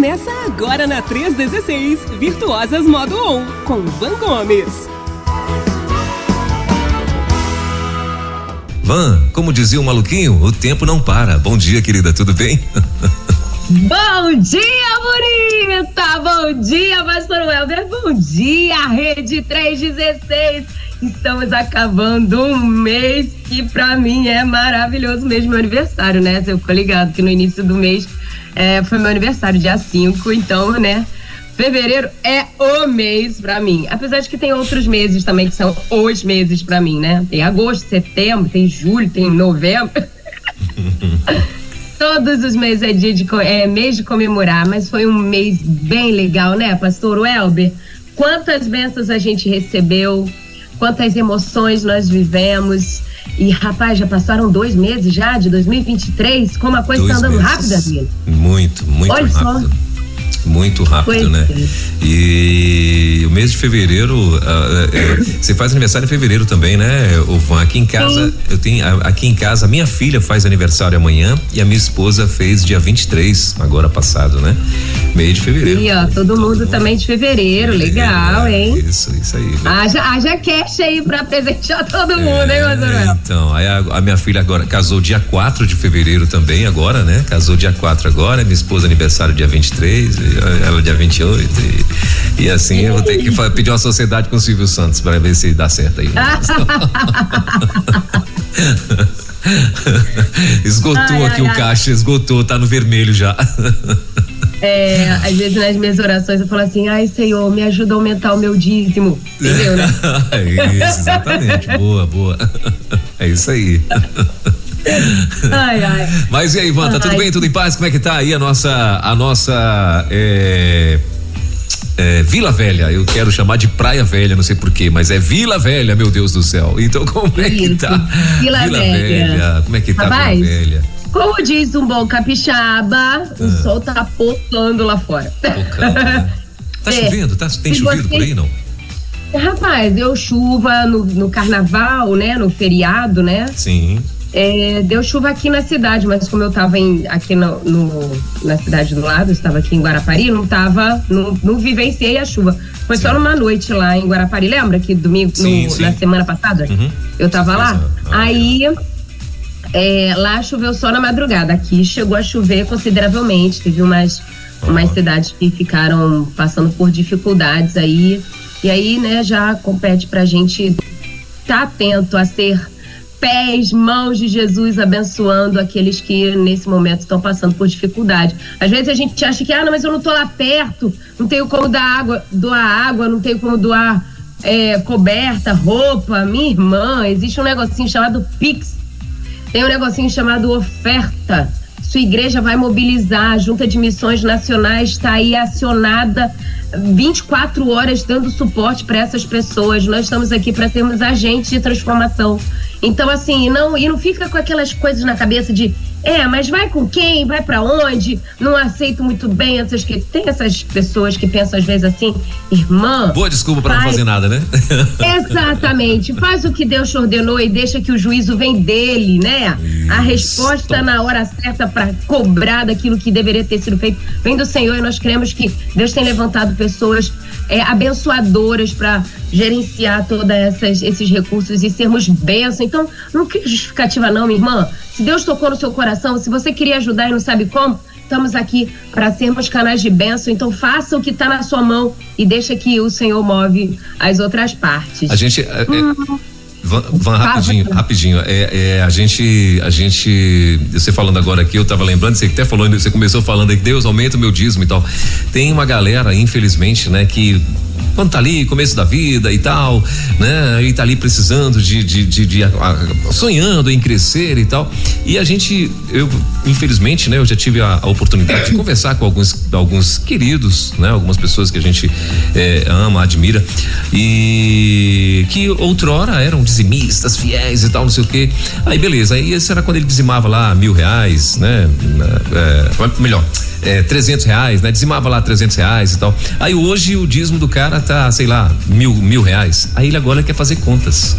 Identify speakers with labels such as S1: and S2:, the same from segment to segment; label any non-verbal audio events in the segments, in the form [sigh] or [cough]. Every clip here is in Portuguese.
S1: Começa agora na 316, Virtuosas Modo On, com Van Gomes.
S2: Van, como dizia o maluquinho, o tempo não para. Bom dia, querida, tudo bem? [laughs]
S3: Bom dia, bonita! Bom dia, pastor Welber! Bom dia, Rede 316! Estamos acabando um mês que para mim é maravilhoso mesmo, meu aniversário, né? Você ficou ligado que no início do mês é, foi meu aniversário, dia 5, então, né? Fevereiro é o mês para mim. Apesar de que tem outros meses também que são os meses para mim, né? Tem agosto, setembro, tem julho, tem novembro. [laughs] Todos os meses é dia de é mês de comemorar, mas foi um mês bem legal, né, pastor Welber? Quantas bênçãos a gente recebeu, quantas emoções nós vivemos. E, rapaz, já passaram dois meses já de 2023? Como a coisa está andando meses. rápida, amigo?
S2: Muito, muito Olha rápido. Só muito rápido, né? E o mês de fevereiro, uh, uh, você faz aniversário em fevereiro também, né, o Van? Aqui em casa, Sim. eu tenho aqui em casa, minha filha faz aniversário amanhã e a minha esposa fez dia 23, agora passado, né? Meio de fevereiro.
S3: E ó, todo, todo mundo, mundo, também de fevereiro, legal, é, hein?
S2: Isso, isso aí. Né?
S3: Haja, haja cash aí pra presentear todo mundo, hein,
S2: Manuel? Então, aí a, a, minha filha agora casou dia 4 de fevereiro também, agora, né? Casou dia 4 agora, minha esposa aniversário dia 23, ela dia 28 e, e assim eu vou ter que pedir uma sociedade com o Silvio Santos para ver se dá certo aí. [laughs] esgotou ai, aqui ai, o ai. caixa, esgotou, tá no vermelho já.
S3: É, às vezes nas minhas orações eu falo assim, ai Senhor, me ajuda a aumentar o meu dízimo. Entendeu, né? [laughs]
S2: é isso, exatamente. boa, boa. É isso aí. Ai, ai. Mas e aí, Ivan, tá ai. tudo bem? Tudo em paz? Como é que tá aí a nossa, a nossa é, é, Vila Velha? Eu quero chamar de Praia Velha, não sei porquê, mas é Vila Velha, meu Deus do céu. Então como é que tá?
S3: Vila, Vila Velha.
S2: Velha. Como é que tá
S3: Rapaz,
S2: Vila Velha?
S3: Como diz um bom capixaba, ah. o sol tá pocando lá fora.
S2: Pocando, né? [laughs] Tá é. chovendo? Tá, tem chovido você... por aí, não?
S3: Rapaz, deu chuva no, no carnaval, né? No feriado, né?
S2: Sim.
S3: É, deu chuva aqui na cidade, mas como eu estava aqui no, no, na cidade do lado, estava aqui em Guarapari, não tava, não, não vivenciei a chuva. Foi sim. só numa noite lá em Guarapari, lembra que domingo, sim, no, sim. na semana passada? Uhum. Eu estava lá? Ah, Aí é, lá choveu só na madrugada. Aqui chegou a chover consideravelmente. Teve umas, umas cidades que ficaram passando por dificuldades aí. E aí, né, já compete pra gente estar tá atento a ser pés, mãos de Jesus abençoando aqueles que nesse momento estão passando por dificuldade. Às vezes a gente acha que, ah, não, mas eu não estou lá perto, não tenho como dar água, doar água, não tenho como doar é, coberta, roupa. Minha irmã, existe um negocinho chamado Pix, tem um negocinho chamado oferta. Sua igreja vai mobilizar, a Junta de Missões Nacionais está aí acionada 24 horas dando suporte para essas pessoas. Nós estamos aqui para sermos agentes de transformação. Então, assim, não, e não fica com aquelas coisas na cabeça de é, mas vai com quem? Vai para onde? Não aceito muito bem essas que tem essas pessoas que pensam às vezes assim, irmã.
S2: Boa desculpa para não fazer nada, né? [laughs]
S3: Exatamente. Faz o que Deus te ordenou e deixa que o juízo vem dele, né? Isso. A resposta na hora certa para cobrar daquilo que deveria ter sido feito vem do Senhor e nós cremos que Deus tem levantado pessoas é, abençoadoras para gerenciar todos esses recursos e sermos bênçãos. Então, não cria justificativa não, minha irmã. Se Deus tocou no seu coração, se você queria ajudar e não sabe como, estamos aqui para sermos canais de bênção. Então, faça o que está na sua mão e deixa que o Senhor move as outras partes.
S2: A gente... É, é hum. Van, Van, rapidinho, rapidinho. É, é, a gente, a gente, você falando agora aqui, eu estava lembrando, você até falou, você começou falando aí, Deus aumenta o meu dízimo e tal. Tem uma galera, infelizmente, né, que quando tá ali, começo da vida e tal, né? E tá ali precisando de, de, de, de sonhando em crescer e tal. E a gente, eu, infelizmente, né? Eu já tive a, a oportunidade de conversar com alguns, alguns queridos, né? Algumas pessoas que a gente é, ama, admira e que outrora eram dizimistas, fiéis e tal, não sei o quê. Aí beleza, aí esse era quando ele dizimava lá mil reais, né? É, melhor, é, 300 reais, né? Dizimava lá 300 reais e tal. Aí hoje o dízimo do cara tá, sei lá, mil, mil reais. Aí ele agora quer fazer contas.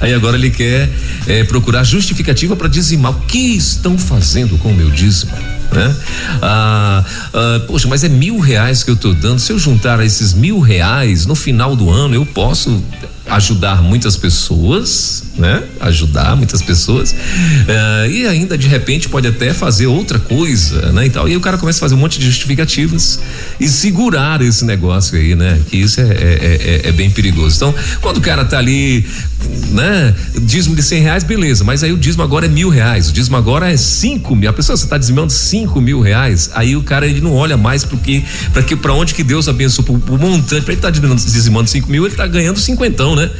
S2: Aí agora ele quer é, procurar justificativa para dizimar. O que estão fazendo com o meu dízimo? né? Ah, ah, poxa, mas é mil reais que eu estou dando. Se eu juntar esses mil reais no final do ano, eu posso ajudar muitas pessoas, né? Ajudar muitas pessoas uh, e ainda de repente pode até fazer outra coisa, né? E tal. E o cara começa a fazer um monte de justificativas e segurar esse negócio aí, né? Que isso é, é, é, é bem perigoso. Então, quando o cara tá ali, né? Dízimo de cem reais, beleza. Mas aí o dízimo agora é mil reais. O dízimo agora é cinco mil. A pessoa você tá dizimando cinco mil reais. Aí o cara ele não olha mais porque para que para onde que Deus abençoou o montante. Para ele tá dizimando cinco mil, ele tá ganhando cinquentão né?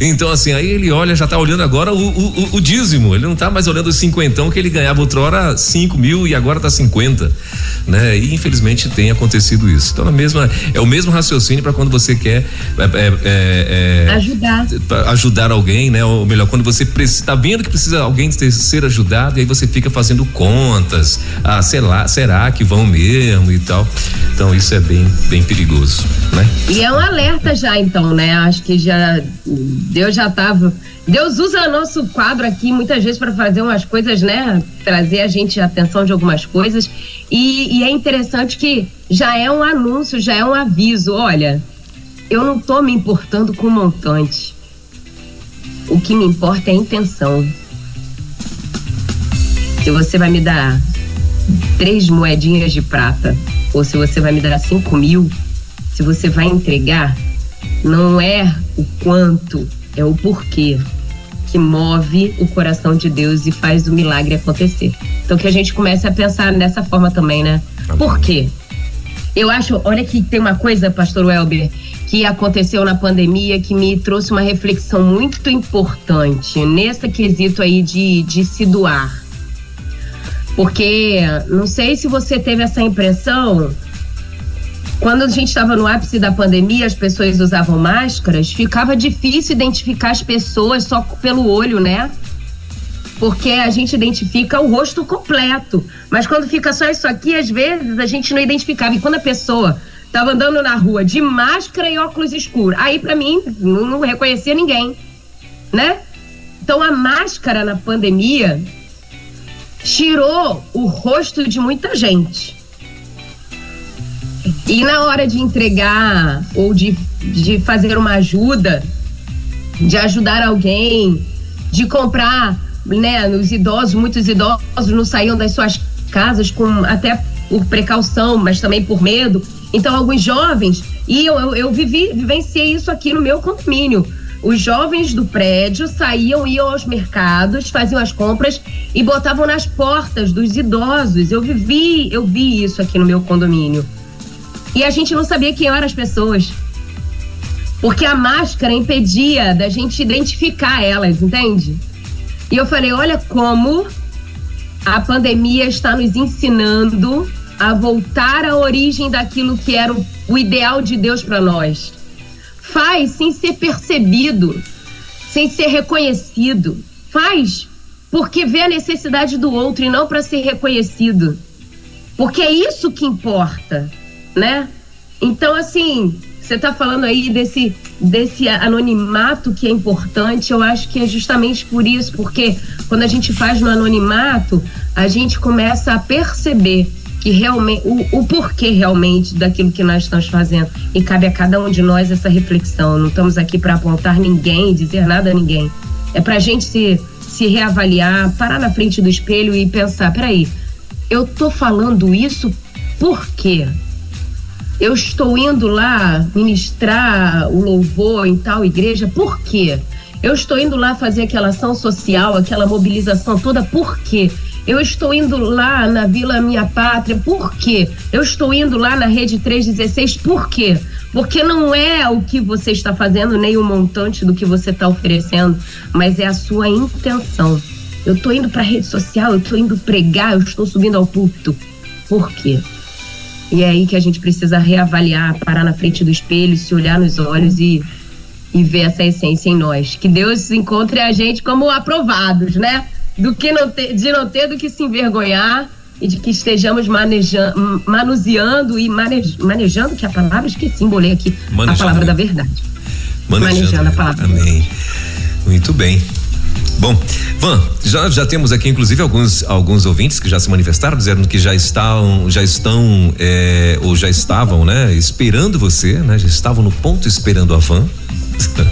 S2: Então, assim, aí ele olha, já tá olhando agora o, o, o dízimo, ele não tá mais olhando os cinquentão que ele ganhava outrora cinco mil e agora tá cinquenta, né? E infelizmente tem acontecido isso. Então, a mesma, é o mesmo raciocínio para quando você quer é, é, é,
S3: é ajudar.
S2: ajudar alguém, né? Ou melhor, quando você está vendo que precisa alguém ter, ser ajudado, e aí você fica fazendo contas, ah, sei lá, será que vão mesmo e tal. Então, isso é bem, bem perigoso, né?
S3: E é um alerta já, então, né? Acho que já Deus já estava. Deus usa nosso quadro aqui muitas vezes para fazer umas coisas, né? Trazer a gente a atenção de algumas coisas. E, e, é interessante que já é um anúncio, já é um aviso. Olha, eu não estou me importando com o montante. O que me importa é a intenção. Se você vai me dar três moedinhas de prata, ou se você vai me dar cinco mil, se você vai entregar, não é o quanto, é o porquê que move o coração de Deus e faz o milagre acontecer. Então que a gente comece a pensar dessa forma também, né? Por quê? Eu acho, olha que tem uma coisa, pastor Welber, que aconteceu na pandemia que me trouxe uma reflexão muito importante nesse quesito aí de, de se doar. Porque não sei se você teve essa impressão, quando a gente estava no ápice da pandemia, as pessoas usavam máscaras, ficava difícil identificar as pessoas só pelo olho, né? Porque a gente identifica o rosto completo. Mas quando fica só isso aqui, às vezes a gente não identificava. E quando a pessoa estava andando na rua de máscara e óculos escuros, aí para mim não, não reconhecia ninguém, né? Então a máscara na pandemia tirou o rosto de muita gente. E na hora de entregar ou de, de fazer uma ajuda, de ajudar alguém, de comprar, né, os idosos, muitos idosos não saíam das suas casas com até por precaução, mas também por medo. Então alguns jovens, e eu, eu, eu vivi, vivenciei isso aqui no meu condomínio. Os jovens do prédio saíam, iam aos mercados, faziam as compras e botavam nas portas dos idosos. Eu vivi, eu vi isso aqui no meu condomínio. E a gente não sabia quem eram as pessoas. Porque a máscara impedia da gente identificar elas, entende? E eu falei: olha como a pandemia está nos ensinando a voltar à origem daquilo que era o, ideal de Deus para nós. Faz sem ser percebido, sem ser reconhecido. Faz porque vê a necessidade do outro e não para ser reconhecido. Porque é isso que importa né? Então, assim, você está falando aí desse, desse anonimato que é importante, eu acho que é justamente por isso, porque quando a gente faz no anonimato, a gente começa a perceber que realmente o, o porquê realmente daquilo que nós estamos fazendo e cabe a cada um de nós essa reflexão. Não estamos aqui para apontar ninguém, dizer nada a ninguém. É para a gente se se reavaliar, parar na frente do espelho e pensar, peraí, eu tô falando isso por quê? Eu estou indo lá ministrar o louvor em tal igreja, por quê? Eu estou indo lá fazer aquela ação social, aquela mobilização toda, por quê? Eu estou indo lá na Vila Minha Pátria, por quê? Eu estou indo lá na Rede 316, por quê? Porque não é o que você está fazendo, nem o montante do que você está oferecendo, mas é a sua intenção. Eu estou indo para a rede social, eu estou indo pregar, eu estou subindo ao púlpito. Por quê? E é aí que a gente precisa reavaliar, parar na frente do espelho, se olhar nos olhos e, e ver essa essência em nós. Que Deus encontre a gente como aprovados, né? Do que não ter, de não ter do que se envergonhar e de que estejamos manejando, manuseando e manej, manejando, que é a palavra esqueci, embolei aqui, manejando. a palavra da verdade.
S2: Manejando, manejando a palavra. Amém. Muito bem. Bom, Van, já, já temos aqui inclusive alguns alguns ouvintes que já se manifestaram dizendo que já estão já estão é, ou já estavam, né, esperando você, né, já estavam no ponto esperando a Van.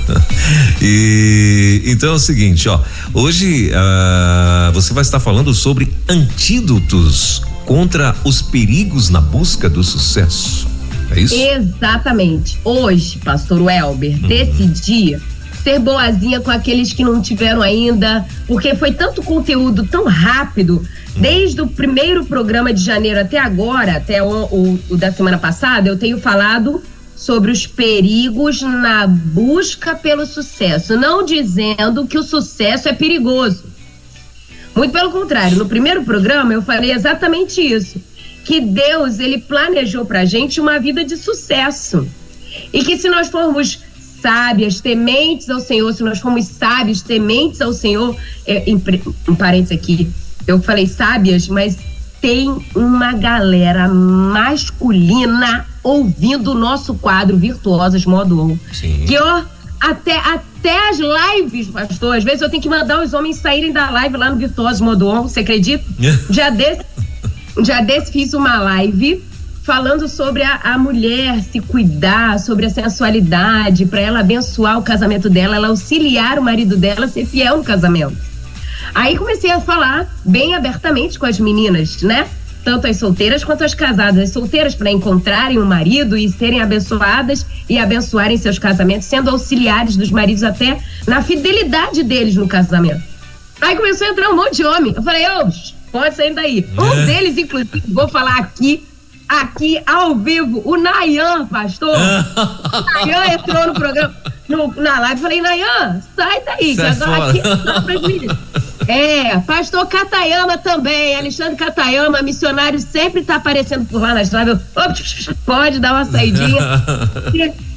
S2: [laughs] e então é o seguinte, ó, hoje uh, você vai estar falando sobre antídotos contra os perigos na busca do sucesso. É isso?
S3: Exatamente. Hoje, pastor Welber, uhum. decidi ser boazinha com aqueles que não tiveram ainda, porque foi tanto conteúdo tão rápido, desde o primeiro programa de janeiro até agora, até o, o, o da semana passada, eu tenho falado sobre os perigos na busca pelo sucesso, não dizendo que o sucesso é perigoso. Muito pelo contrário, no primeiro programa eu falei exatamente isso, que Deus ele planejou pra gente uma vida de sucesso. E que se nós formos sábias, tementes ao Senhor, se nós formos sábios, tementes ao Senhor, é, em, um parênteses aqui, eu falei sábias, mas tem uma galera masculina ouvindo o nosso quadro Virtuosas Modo 1. Sim. Que, ó, até, até as lives, pastor, às vezes eu tenho que mandar os homens saírem da live lá no Virtuosos Modo 1, você acredita? [laughs] já desse, já desse fiz uma live falando sobre a, a mulher se cuidar, sobre a sensualidade, para ela abençoar o casamento dela, ela auxiliar o marido dela a ser fiel no casamento. Aí comecei a falar bem abertamente com as meninas, né? Tanto as solteiras quanto as casadas. As solteiras para encontrarem um marido e serem abençoadas e abençoarem seus casamentos, sendo auxiliares dos maridos até na fidelidade deles no casamento. Aí começou a entrar um monte de homem. Eu falei, ô, pode sair daí. Um é. deles, inclusive, vou falar aqui, aqui ao vivo, o Nayan, pastor. [laughs] Nayan entrou no programa, no, na live. Falei, Nayan, sai daí, sai que agora aqui é [laughs] é, pastor Catayama também, Alexandre Catayama, missionário, sempre está aparecendo por lá na estrada. Pode dar uma saidinha. [laughs]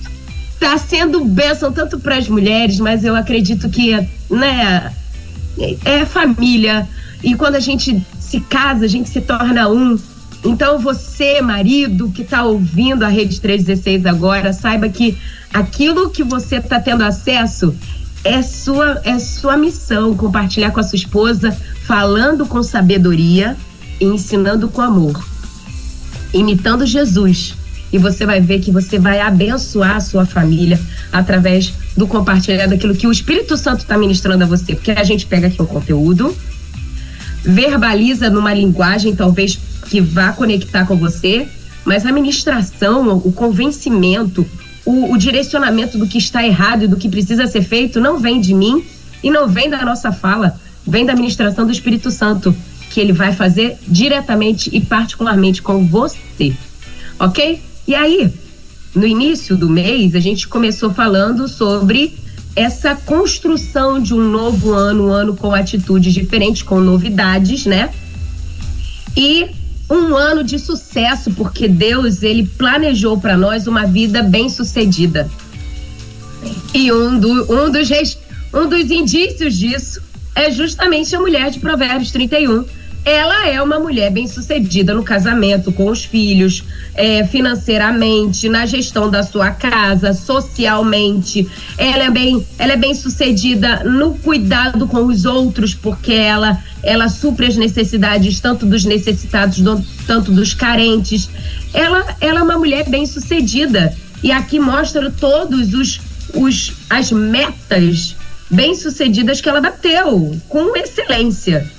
S3: Está sendo bênção tanto para as mulheres, mas eu acredito que, né, é família. E quando a gente se casa, a gente se torna um. Então, você, marido, que está ouvindo a Rede 316 agora, saiba que aquilo que você está tendo acesso é sua, é sua missão compartilhar com a sua esposa, falando com sabedoria e ensinando com amor. Imitando Jesus. E você vai ver que você vai abençoar a sua família através do compartilhar daquilo que o Espírito Santo está ministrando a você. Porque a gente pega aqui o conteúdo, verbaliza numa linguagem talvez que vá conectar com você, mas a ministração, o convencimento, o, o direcionamento do que está errado e do que precisa ser feito não vem de mim e não vem da nossa fala, vem da ministração do Espírito Santo, que ele vai fazer diretamente e particularmente com você. Ok? E aí, no início do mês, a gente começou falando sobre essa construção de um novo ano, um ano com atitudes diferentes, com novidades, né? E um ano de sucesso, porque Deus ele planejou para nós uma vida bem sucedida. E um, do, um, dos, um dos indícios disso é justamente a mulher de Provérbios 31. Ela é uma mulher bem sucedida no casamento, com os filhos, é, financeiramente, na gestão da sua casa, socialmente. Ela é bem, ela é bem sucedida no cuidado com os outros, porque ela ela supre as necessidades tanto dos necessitados, tanto dos carentes. Ela, ela é uma mulher bem sucedida e aqui mostra todos os, os as metas bem sucedidas que ela bateu com excelência.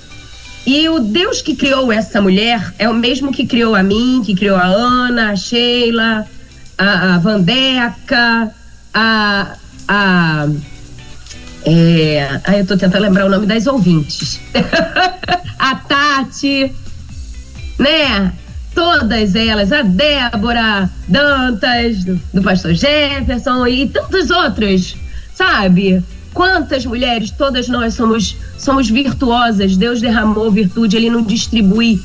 S3: E o Deus que criou essa mulher é o mesmo que criou a mim, que criou a Ana, a Sheila, a, a Vandeca, a, a é, eu tô tentando lembrar o nome das ouvintes. [laughs] a Tati, né? Todas elas, a Débora Dantas, do, do pastor Jefferson e tantos outros, sabe? Quantas mulheres, todas nós somos, somos virtuosas. Deus derramou virtude, ele não distribui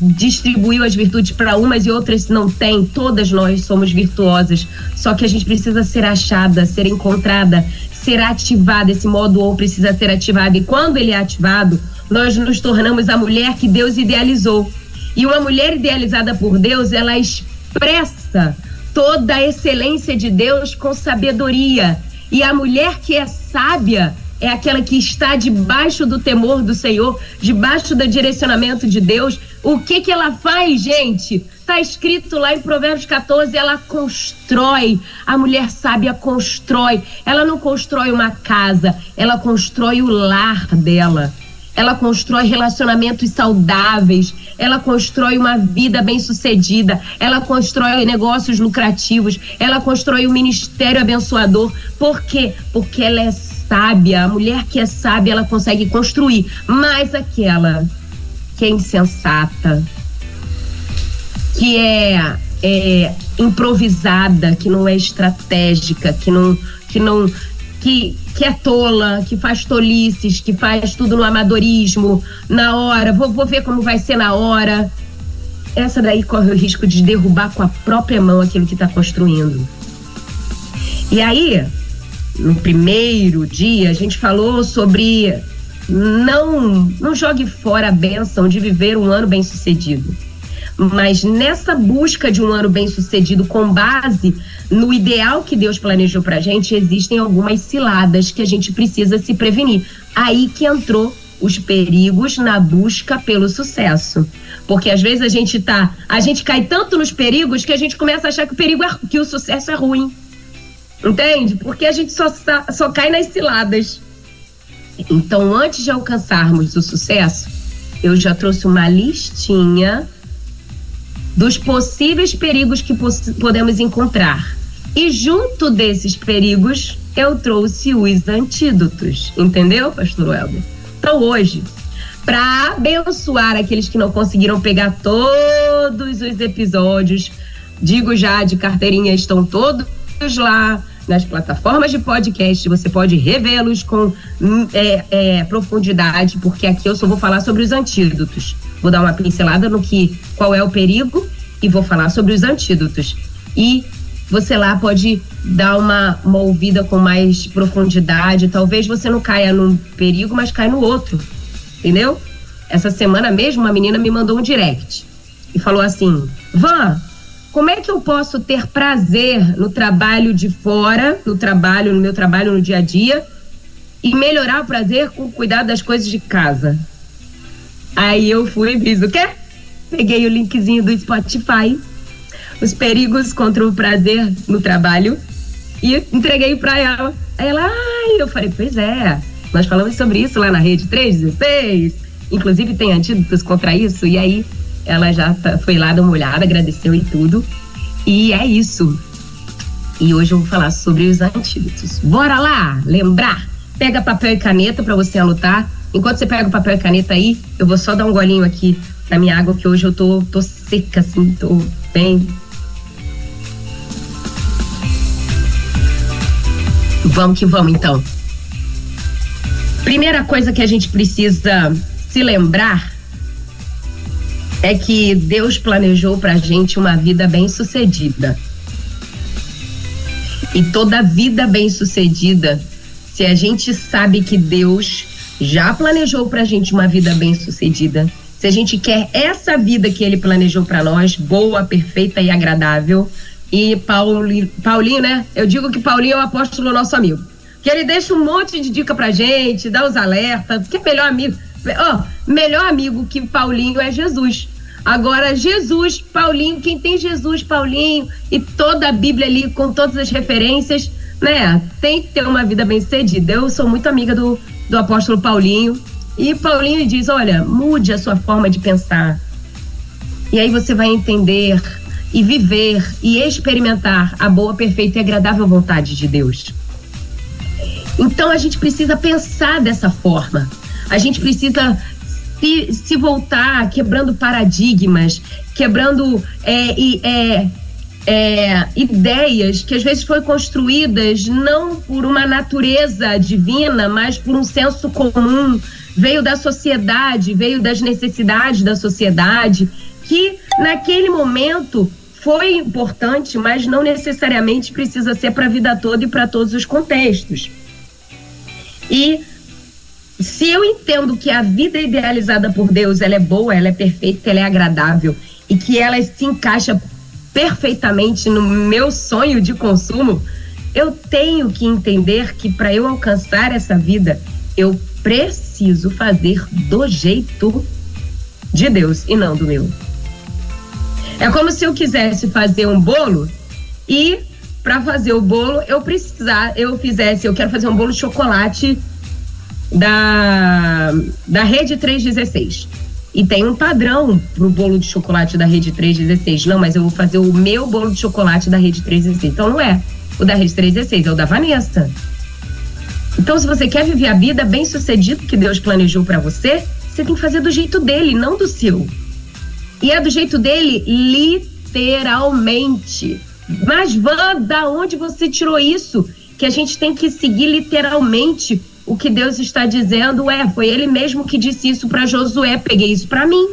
S3: distribuiu as virtudes para umas e outras não tem. Todas nós somos virtuosas. Só que a gente precisa ser achada, ser encontrada, ser ativado, esse modo ou precisa ser ativado. E quando ele é ativado, nós nos tornamos a mulher que Deus idealizou. E uma mulher idealizada por Deus, ela expressa toda a excelência de Deus com sabedoria. E a mulher que é sábia, é aquela que está debaixo do temor do Senhor, debaixo do direcionamento de Deus. O que que ela faz, gente? Está escrito lá em Provérbios 14, ela constrói. A mulher sábia constrói. Ela não constrói uma casa, ela constrói o lar dela. Ela constrói relacionamentos saudáveis, ela constrói uma vida bem-sucedida, ela constrói negócios lucrativos, ela constrói um ministério abençoador. Por quê? Porque ela é sábia. A mulher que é sábia, ela consegue construir. Mas aquela que é insensata, que é, é improvisada, que não é estratégica, que não, que não, que, que é tola, que faz tolices, que faz tudo no amadorismo, na hora, vou, vou ver como vai ser na hora. Essa daí corre o risco de derrubar com a própria mão aquilo que está construindo. E aí, no primeiro dia, a gente falou sobre não, não jogue fora a benção de viver um ano bem sucedido. Mas nessa busca de um ano bem sucedido com base no ideal que Deus planejou pra gente, existem algumas ciladas que a gente precisa se prevenir. Aí que entrou os perigos na busca pelo sucesso. Porque às vezes a gente tá, a gente cai tanto nos perigos que a gente começa a achar que o perigo é, que o sucesso é ruim. Entende? Porque a gente só, só cai nas ciladas. Então, antes de alcançarmos o sucesso, eu já trouxe uma listinha dos possíveis perigos que podemos encontrar. E junto desses perigos, eu trouxe os antídotos. Entendeu, pastor Welber? Então, hoje, para abençoar aqueles que não conseguiram pegar todos os episódios, digo já, de carteirinha estão todos lá nas plataformas de podcast. Você pode revê-los com hum, é, é, profundidade, porque aqui eu só vou falar sobre os antídotos. Vou dar uma pincelada no que qual é o perigo e vou falar sobre os antídotos. E você lá pode dar uma, uma ouvida com mais profundidade. Talvez você não caia num perigo, mas caia no outro. Entendeu? Essa semana mesmo, uma menina me mandou um direct e falou assim: Van, como é que eu posso ter prazer no trabalho de fora, no trabalho, no meu trabalho no dia a dia, e melhorar o prazer com o cuidado das coisas de casa? Aí eu fui e fiz o quê? Peguei o linkzinho do Spotify, os perigos contra o prazer no trabalho, e entreguei para ela. Aí ela, ai, eu falei, pois é, nós falamos sobre isso lá na rede 316. Inclusive tem antídotos contra isso, e aí ela já foi lá dar uma olhada, agradeceu e tudo. E é isso. E hoje eu vou falar sobre os antídotos. Bora lá, lembrar. Pega papel e caneta para você anotar. Enquanto você pega o papel e caneta aí, eu vou só dar um golinho aqui na minha água, que hoje eu tô, tô seca, assim, tô bem. Vamos que vamos, então. Primeira coisa que a gente precisa se lembrar é que Deus planejou pra gente uma vida bem-sucedida. E toda vida bem-sucedida, se a gente sabe que Deus já planejou pra gente uma vida bem-sucedida, se a gente quer essa vida que ele planejou para nós, boa, perfeita e agradável, e Paulinho, Paulinho, né? Eu digo que Paulinho é o apóstolo nosso amigo. Que ele deixa um monte de dica pra gente, dá os alertas, que é melhor amigo. Oh, melhor amigo que Paulinho é Jesus. Agora, Jesus, Paulinho, quem tem Jesus, Paulinho, e toda a Bíblia ali com todas as referências, né? Tem que ter uma vida bem sucedida. Eu sou muito amiga do, do apóstolo Paulinho. E Paulinho diz: olha, mude a sua forma de pensar. E aí você vai entender e viver e experimentar a boa, perfeita e agradável vontade de Deus. Então a gente precisa pensar dessa forma. A gente precisa se, se voltar quebrando paradigmas, quebrando é, é, é, ideias que às vezes foram construídas não por uma natureza divina, mas por um senso comum, veio da sociedade, veio das necessidades da sociedade, que naquele momento foi importante, mas não necessariamente precisa ser para a vida toda e para todos os contextos. E se eu entendo que a vida idealizada por Deus ela é boa, ela é perfeita, ela é agradável e que ela se encaixa perfeitamente no meu sonho de consumo, eu tenho que entender que para eu alcançar essa vida, eu preciso fazer do jeito de Deus e não do meu. É como se eu quisesse fazer um bolo e para fazer o bolo eu precisar, eu fizesse, eu quero fazer um bolo de chocolate da da Rede 316. E tem um padrão pro bolo de chocolate da Rede 316. Não, mas eu vou fazer o meu bolo de chocolate da Rede 316. Então não é o da Rede 316, é o da Vanessa. Então, se você quer viver a vida bem sucedido que Deus planejou para você, você tem que fazer do jeito dele, não do seu. E é do jeito dele, literalmente. Mas, Van, da onde você tirou isso? Que a gente tem que seguir literalmente o que Deus está dizendo. É, foi ele mesmo que disse isso para Josué. Peguei isso para mim.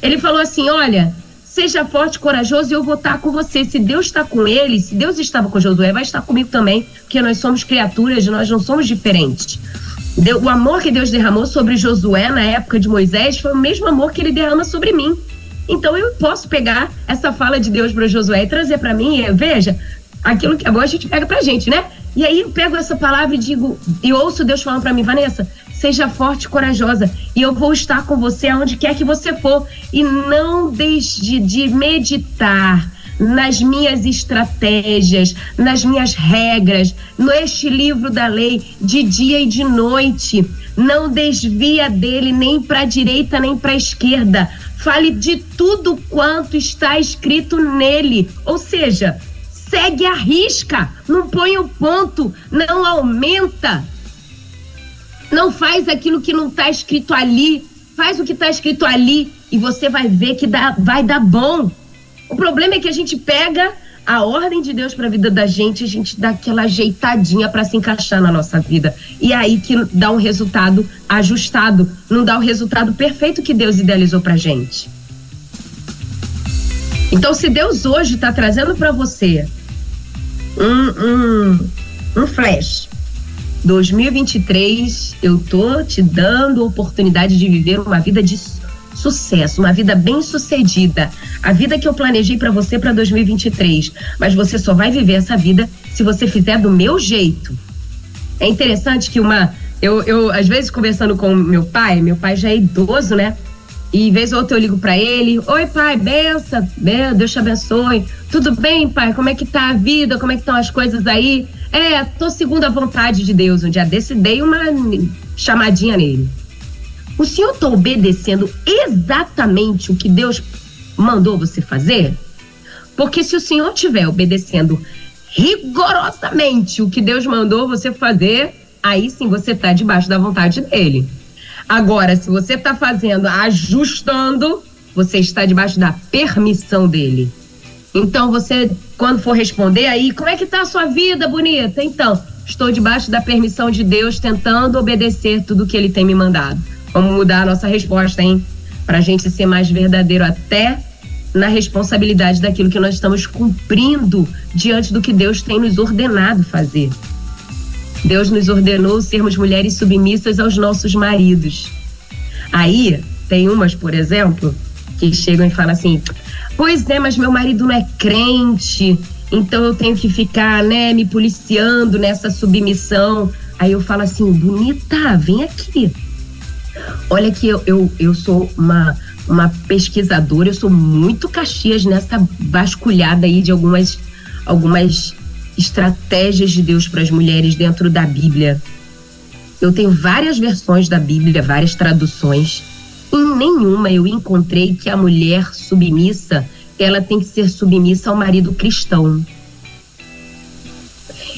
S3: Ele falou assim: olha, seja forte, corajoso e eu vou estar com você. Se Deus está com ele, se Deus estava com Josué, vai estar comigo também, porque nós somos criaturas, nós não somos diferentes. o amor que Deus derramou sobre Josué na época de Moisés foi o mesmo amor que ele derrama sobre mim. Então eu posso pegar essa fala de Deus para Josué e trazer para mim, veja, aquilo que agora a gente pega pra gente, né? E aí eu pego essa palavra e digo, e ouço Deus falando para mim, Vanessa, seja forte e corajosa, e eu vou estar com você aonde quer que você for, e não deixe de meditar nas minhas estratégias, nas minhas regras, neste livro da lei, de dia e de noite. Não desvia dele nem para a direita nem para a esquerda. Fale de tudo quanto está escrito nele. Ou seja, segue a risca, não põe o ponto, não aumenta. Não faz aquilo que não está escrito ali. Faz o que está escrito ali e você vai ver que dá, vai dar bom. O problema é que a gente pega a ordem de Deus para a vida da gente, a gente dá aquela ajeitadinha para se encaixar na nossa vida. E é aí que dá um resultado ajustado, não dá o resultado perfeito que Deus idealizou para gente. Então, se Deus hoje está trazendo para você um, um, um flash, 2023, eu tô te dando a oportunidade de viver uma vida de sucesso, uma vida bem sucedida, a vida que eu planejei para você para 2023. Mas você só vai viver essa vida se você fizer do meu jeito. É interessante que uma. Eu, eu, às vezes, conversando com meu pai, meu pai já é idoso, né? E vez ou outra eu ligo para ele: Oi, pai, benção, Deus te abençoe. Tudo bem, pai? Como é que tá a vida? Como é que estão as coisas aí? É, tô segundo a vontade de Deus. Um dia desse dei uma chamadinha nele. O senhor está obedecendo exatamente o que Deus mandou você fazer? Porque se o senhor estiver obedecendo rigorosamente o que Deus mandou você fazer, aí sim você está debaixo da vontade dele. Agora, se você está fazendo, ajustando, você está debaixo da permissão dele. Então, você, quando for responder aí, como é que está a sua vida, bonita? Então, estou debaixo da permissão de Deus, tentando obedecer tudo que ele tem me mandado. Vamos mudar a nossa resposta, hein? Para a gente ser mais verdadeiro até na responsabilidade daquilo que nós estamos cumprindo diante do que Deus tem nos ordenado fazer. Deus nos ordenou sermos mulheres submissas aos nossos maridos. Aí, tem umas, por exemplo, que chegam e falam assim: Pois é, mas meu marido não é crente, então eu tenho que ficar, né, me policiando nessa submissão. Aí eu falo assim: Bonita, vem aqui Olha que eu, eu, eu sou uma, uma pesquisadora, eu sou muito Caxias nessa vasculhada aí de algumas, algumas estratégias de Deus para as mulheres dentro da Bíblia. Eu tenho várias versões da Bíblia, várias traduções. Em nenhuma eu encontrei que a mulher submissa, ela tem que ser submissa ao marido cristão.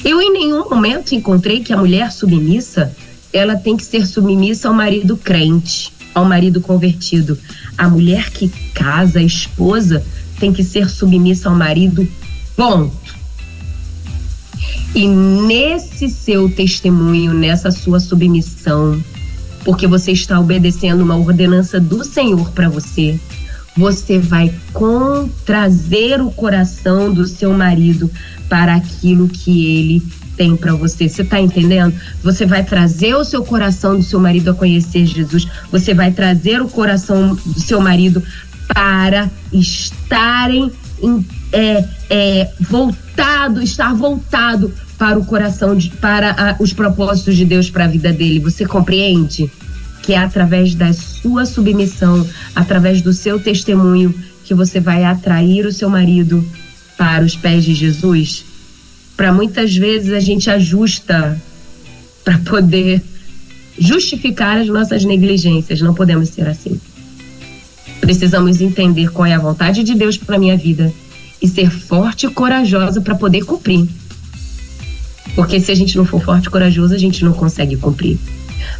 S3: Eu em nenhum momento encontrei que a mulher submissa ela tem que ser submissa ao marido crente, ao marido convertido. A mulher que casa, a esposa, tem que ser submissa ao marido, ponto. E nesse seu testemunho, nessa sua submissão, porque você está obedecendo uma ordenança do Senhor para você, você vai trazer o coração do seu marido para aquilo que ele tem para você. Você está entendendo? Você vai trazer o seu coração do seu marido a conhecer Jesus. Você vai trazer o coração do seu marido para estarem em, é, é, voltado, estar voltado para o coração, de, para a, os propósitos de Deus para a vida dele. Você compreende? Que é através da sua submissão, através do seu testemunho, que você vai atrair o seu marido para os pés de Jesus. Para muitas vezes a gente ajusta para poder justificar as nossas negligências. Não podemos ser assim. Precisamos entender qual é a vontade de Deus para minha vida e ser forte e corajosa para poder cumprir. Porque se a gente não for forte e corajoso, a gente não consegue cumprir.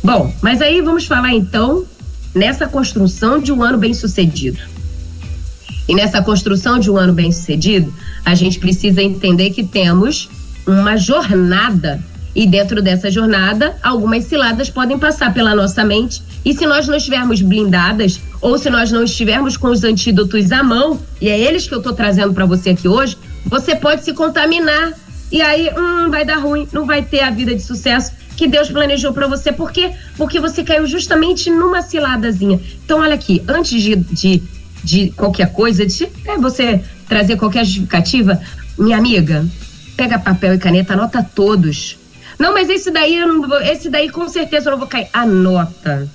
S3: Bom, mas aí vamos falar então nessa construção de um ano bem-sucedido. E nessa construção de um ano bem-sucedido, a gente precisa entender que temos uma jornada e dentro dessa jornada, algumas ciladas podem passar pela nossa mente. E se nós não estivermos blindadas, ou se nós não estivermos com os antídotos à mão, e é eles que eu estou trazendo para você aqui hoje, você pode se contaminar. E aí, hum, vai dar ruim, não vai ter a vida de sucesso que Deus planejou para você. Por quê? Porque você caiu justamente numa ciladazinha. Então, olha aqui, antes de, de, de qualquer coisa, de é, você trazer qualquer justificativa, minha amiga, pega papel e caneta, anota todos não, mas esse daí, esse daí com certeza eu não vou cair. Anota.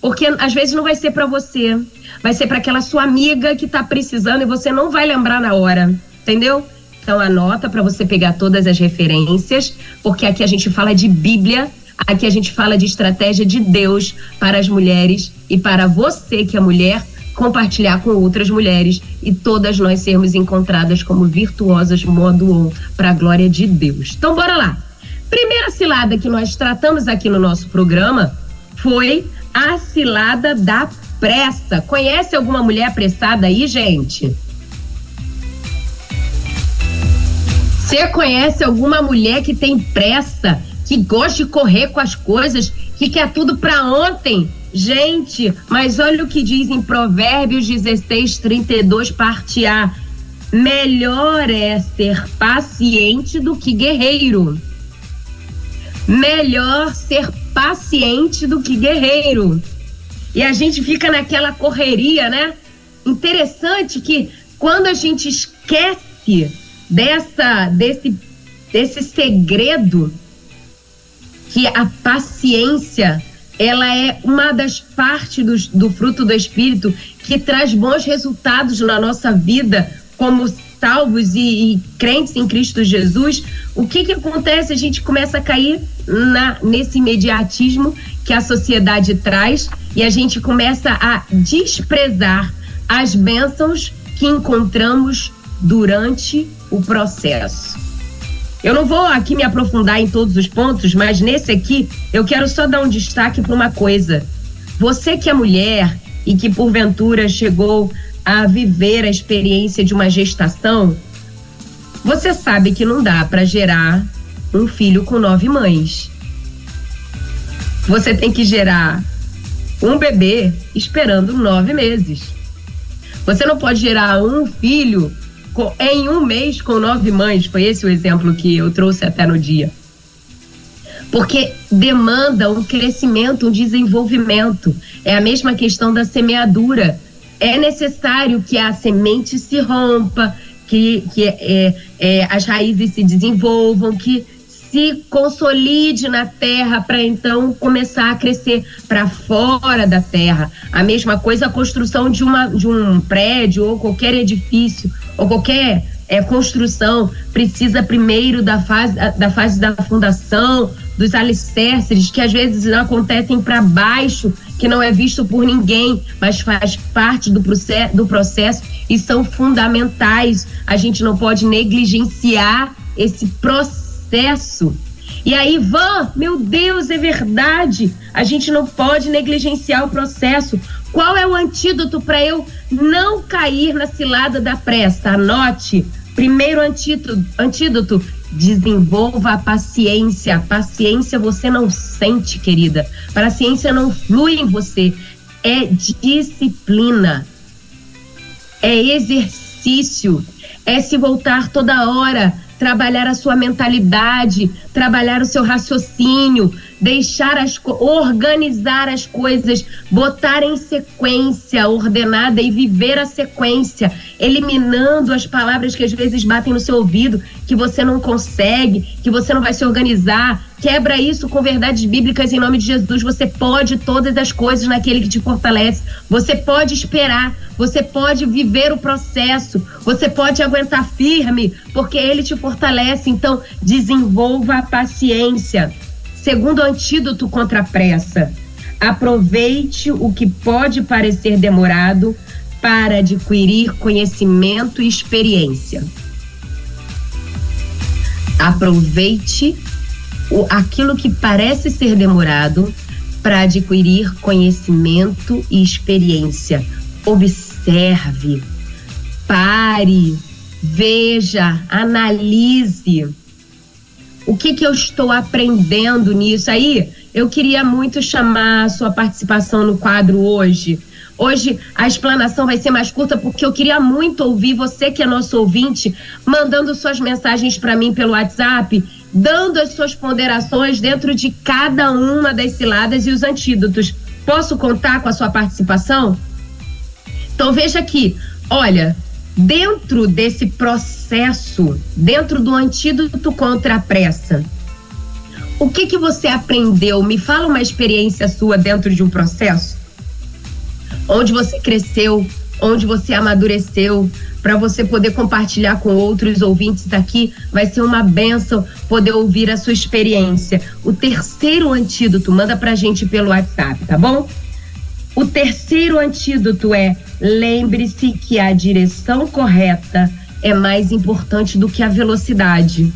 S3: Porque às vezes não vai ser para você, vai ser para aquela sua amiga que tá precisando e você não vai lembrar na hora, entendeu? Então anota para você pegar todas as referências, porque aqui a gente fala de Bíblia, aqui a gente fala de estratégia de Deus para as mulheres e para você que é mulher compartilhar com outras mulheres e todas nós sermos encontradas como virtuosas modo on para a glória de Deus. Então bora lá. Primeira cilada que nós tratamos aqui no nosso programa foi a cilada da pressa. Conhece alguma mulher apressada aí, gente? Você conhece alguma mulher que tem pressa, que gosta de correr com as coisas, que quer tudo para ontem? Gente, mas olha o que diz em Provérbios 16, 32, parte A. Melhor é ser paciente do que guerreiro melhor ser paciente do que guerreiro. E a gente fica naquela correria, né? Interessante que quando a gente esquece dessa desse desse segredo que a paciência ela é uma das partes do, do fruto do espírito que traz bons resultados na nossa vida como salvos e, e, crentes em Cristo Jesus, o que que acontece? A gente começa a cair na, nesse imediatismo que a sociedade traz e a gente começa a desprezar as bênçãos que encontramos durante o processo. Eu não vou aqui me aprofundar em todos os pontos, mas nesse aqui eu quero só dar um destaque para uma coisa. Você que é mulher e que porventura chegou a viver a experiência de uma gestação, você sabe que não dá para gerar um filho com nove mães. Você tem que gerar um bebê esperando nove meses. Você não pode gerar um filho em um mês com nove mães. Foi esse o exemplo que eu trouxe até no dia. Porque demanda um crescimento, um desenvolvimento. É a mesma questão da semeadura é necessário que a semente se rompa, que, que é, é, as raízes se desenvolvam, que se consolide na terra para então começar a crescer para fora da terra. A mesma coisa a construção de, uma, de um prédio ou qualquer edifício ou qualquer é, construção precisa primeiro da fase da fase da fundação, dos alicerces que às vezes acontecem para baixo, que não é visto por ninguém, mas faz parte do processo, do processo e são fundamentais. A gente não pode negligenciar esse processo. E aí, Van, meu Deus, é verdade. A gente não pode negligenciar o processo. Qual é o antídoto para eu não cair na cilada da pressa? Anote. Primeiro antídoto, antídoto Desenvolva a paciência. Paciência você não sente, querida. Paciência não flui em você. É disciplina. É exercício. É se voltar toda hora trabalhar a sua mentalidade, trabalhar o seu raciocínio, deixar as organizar as coisas, botar em sequência ordenada e viver a sequência, eliminando as palavras que às vezes batem no seu ouvido, que você não consegue, que você não vai se organizar. Quebra isso com verdades bíblicas em nome de Jesus. Você pode todas as coisas naquele que te fortalece. Você pode esperar, você pode viver o processo, você pode aguentar firme, porque ele te fortalece. Então, desenvolva a paciência. Segundo antídoto contra a pressa, aproveite o que pode parecer demorado para adquirir conhecimento e experiência. Aproveite o, aquilo que parece ser demorado para adquirir conhecimento e experiência. Observe, pare, veja, analise o que, que eu estou aprendendo nisso? Aí, eu queria muito chamar a sua participação no quadro hoje. Hoje a explanação vai ser mais curta porque eu queria muito ouvir você que é nosso ouvinte, mandando suas mensagens para mim pelo WhatsApp, dando as suas ponderações dentro de cada uma das ciladas e os antídotos. Posso contar com a sua participação? Então veja aqui, olha, dentro desse processo, dentro do antídoto contra a pressa, o que que você aprendeu? Me fala uma experiência sua dentro de um processo onde você cresceu, onde você amadureceu, para você poder compartilhar com outros ouvintes aqui. Vai ser uma benção poder ouvir a sua experiência. O terceiro antídoto, manda pra gente pelo WhatsApp, tá bom? O terceiro antídoto é lembre-se que a direção correta é mais importante do que a velocidade.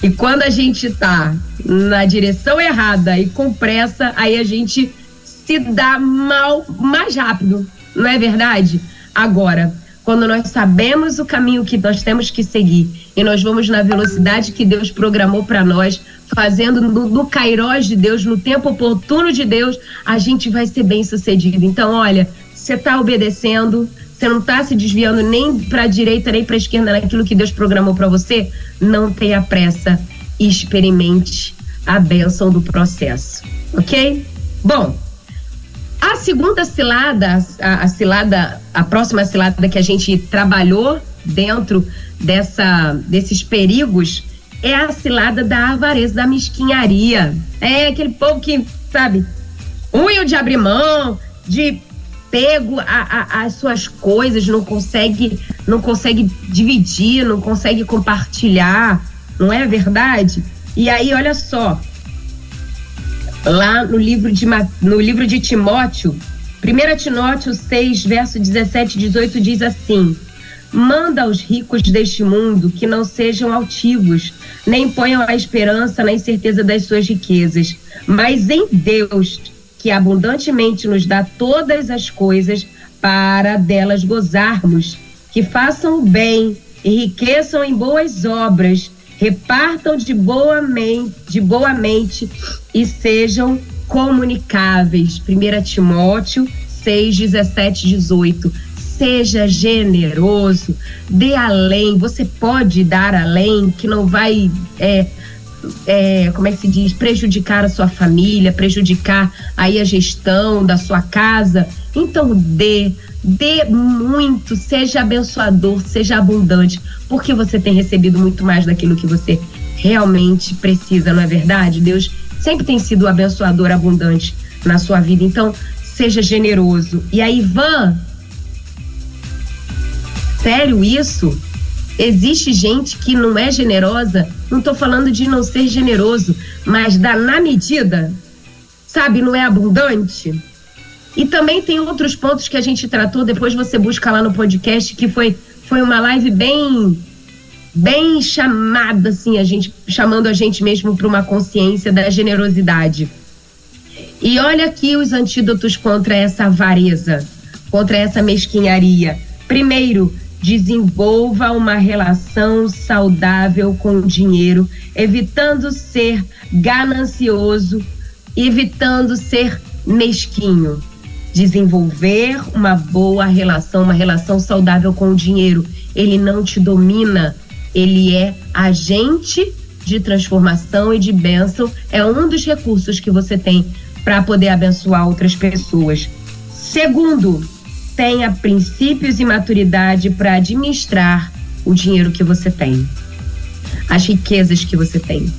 S3: E quando a gente tá na direção errada e com pressa, aí a gente se dá mal mais rápido, não é verdade? Agora, quando nós sabemos o caminho que nós temos que seguir e nós vamos na velocidade que Deus programou para nós, fazendo no, no Cairós de Deus, no tempo oportuno de Deus, a gente vai ser bem sucedido. Então, olha, você está obedecendo, você não está se desviando nem para a direita nem para a esquerda naquilo que Deus programou para você, não tenha pressa e experimente a bênção do processo, ok? Bom, segunda cilada, a, a cilada, a próxima cilada que a gente trabalhou dentro dessa, desses perigos é a cilada da avareza, da mesquinharia. É aquele povo que, sabe, unha de abrir mão, de pego a, a, as suas coisas, não consegue, não consegue dividir, não consegue compartilhar, não é verdade? E aí, olha só, lá no livro de, no livro de Timóteo, 1 Timóteo 6, verso 17 e 18 diz assim: Manda aos ricos deste mundo que não sejam altivos, nem ponham a esperança na incerteza das suas riquezas, mas em Deus, que abundantemente nos dá todas as coisas para delas gozarmos, que façam o bem, enriqueçam em boas obras, repartam de boa mente, de boa mente e sejam comunicáveis. 1 Timóteo 6, 17, 18. Seja generoso, dê além. Você pode dar além, que não vai, é, é, como é que se diz, prejudicar a sua família, prejudicar aí a gestão da sua casa. Então dê, dê muito, seja abençoador, seja abundante, porque você tem recebido muito mais daquilo que você realmente precisa, não é verdade? Deus sempre tem sido abençoador, abundante na sua vida. Então, seja generoso. E aí, Ivan, sério isso? Existe gente que não é generosa? Não estou falando de não ser generoso, mas dá na medida, sabe? Não é abundante? E também tem outros pontos que a gente tratou, depois você busca lá no podcast, que foi, foi uma live bem bem chamada assim, a gente chamando a gente mesmo para uma consciência da generosidade. E olha aqui os antídotos contra essa avareza, contra essa mesquinharia. Primeiro, desenvolva uma relação saudável com o dinheiro, evitando ser ganancioso, evitando ser mesquinho desenvolver uma boa relação, uma relação saudável com o dinheiro. Ele não te domina, ele é agente de transformação e de bênção, é um dos recursos que você tem para poder abençoar outras pessoas. Segundo, tenha princípios e maturidade para administrar o dinheiro que você tem, as riquezas que você tem.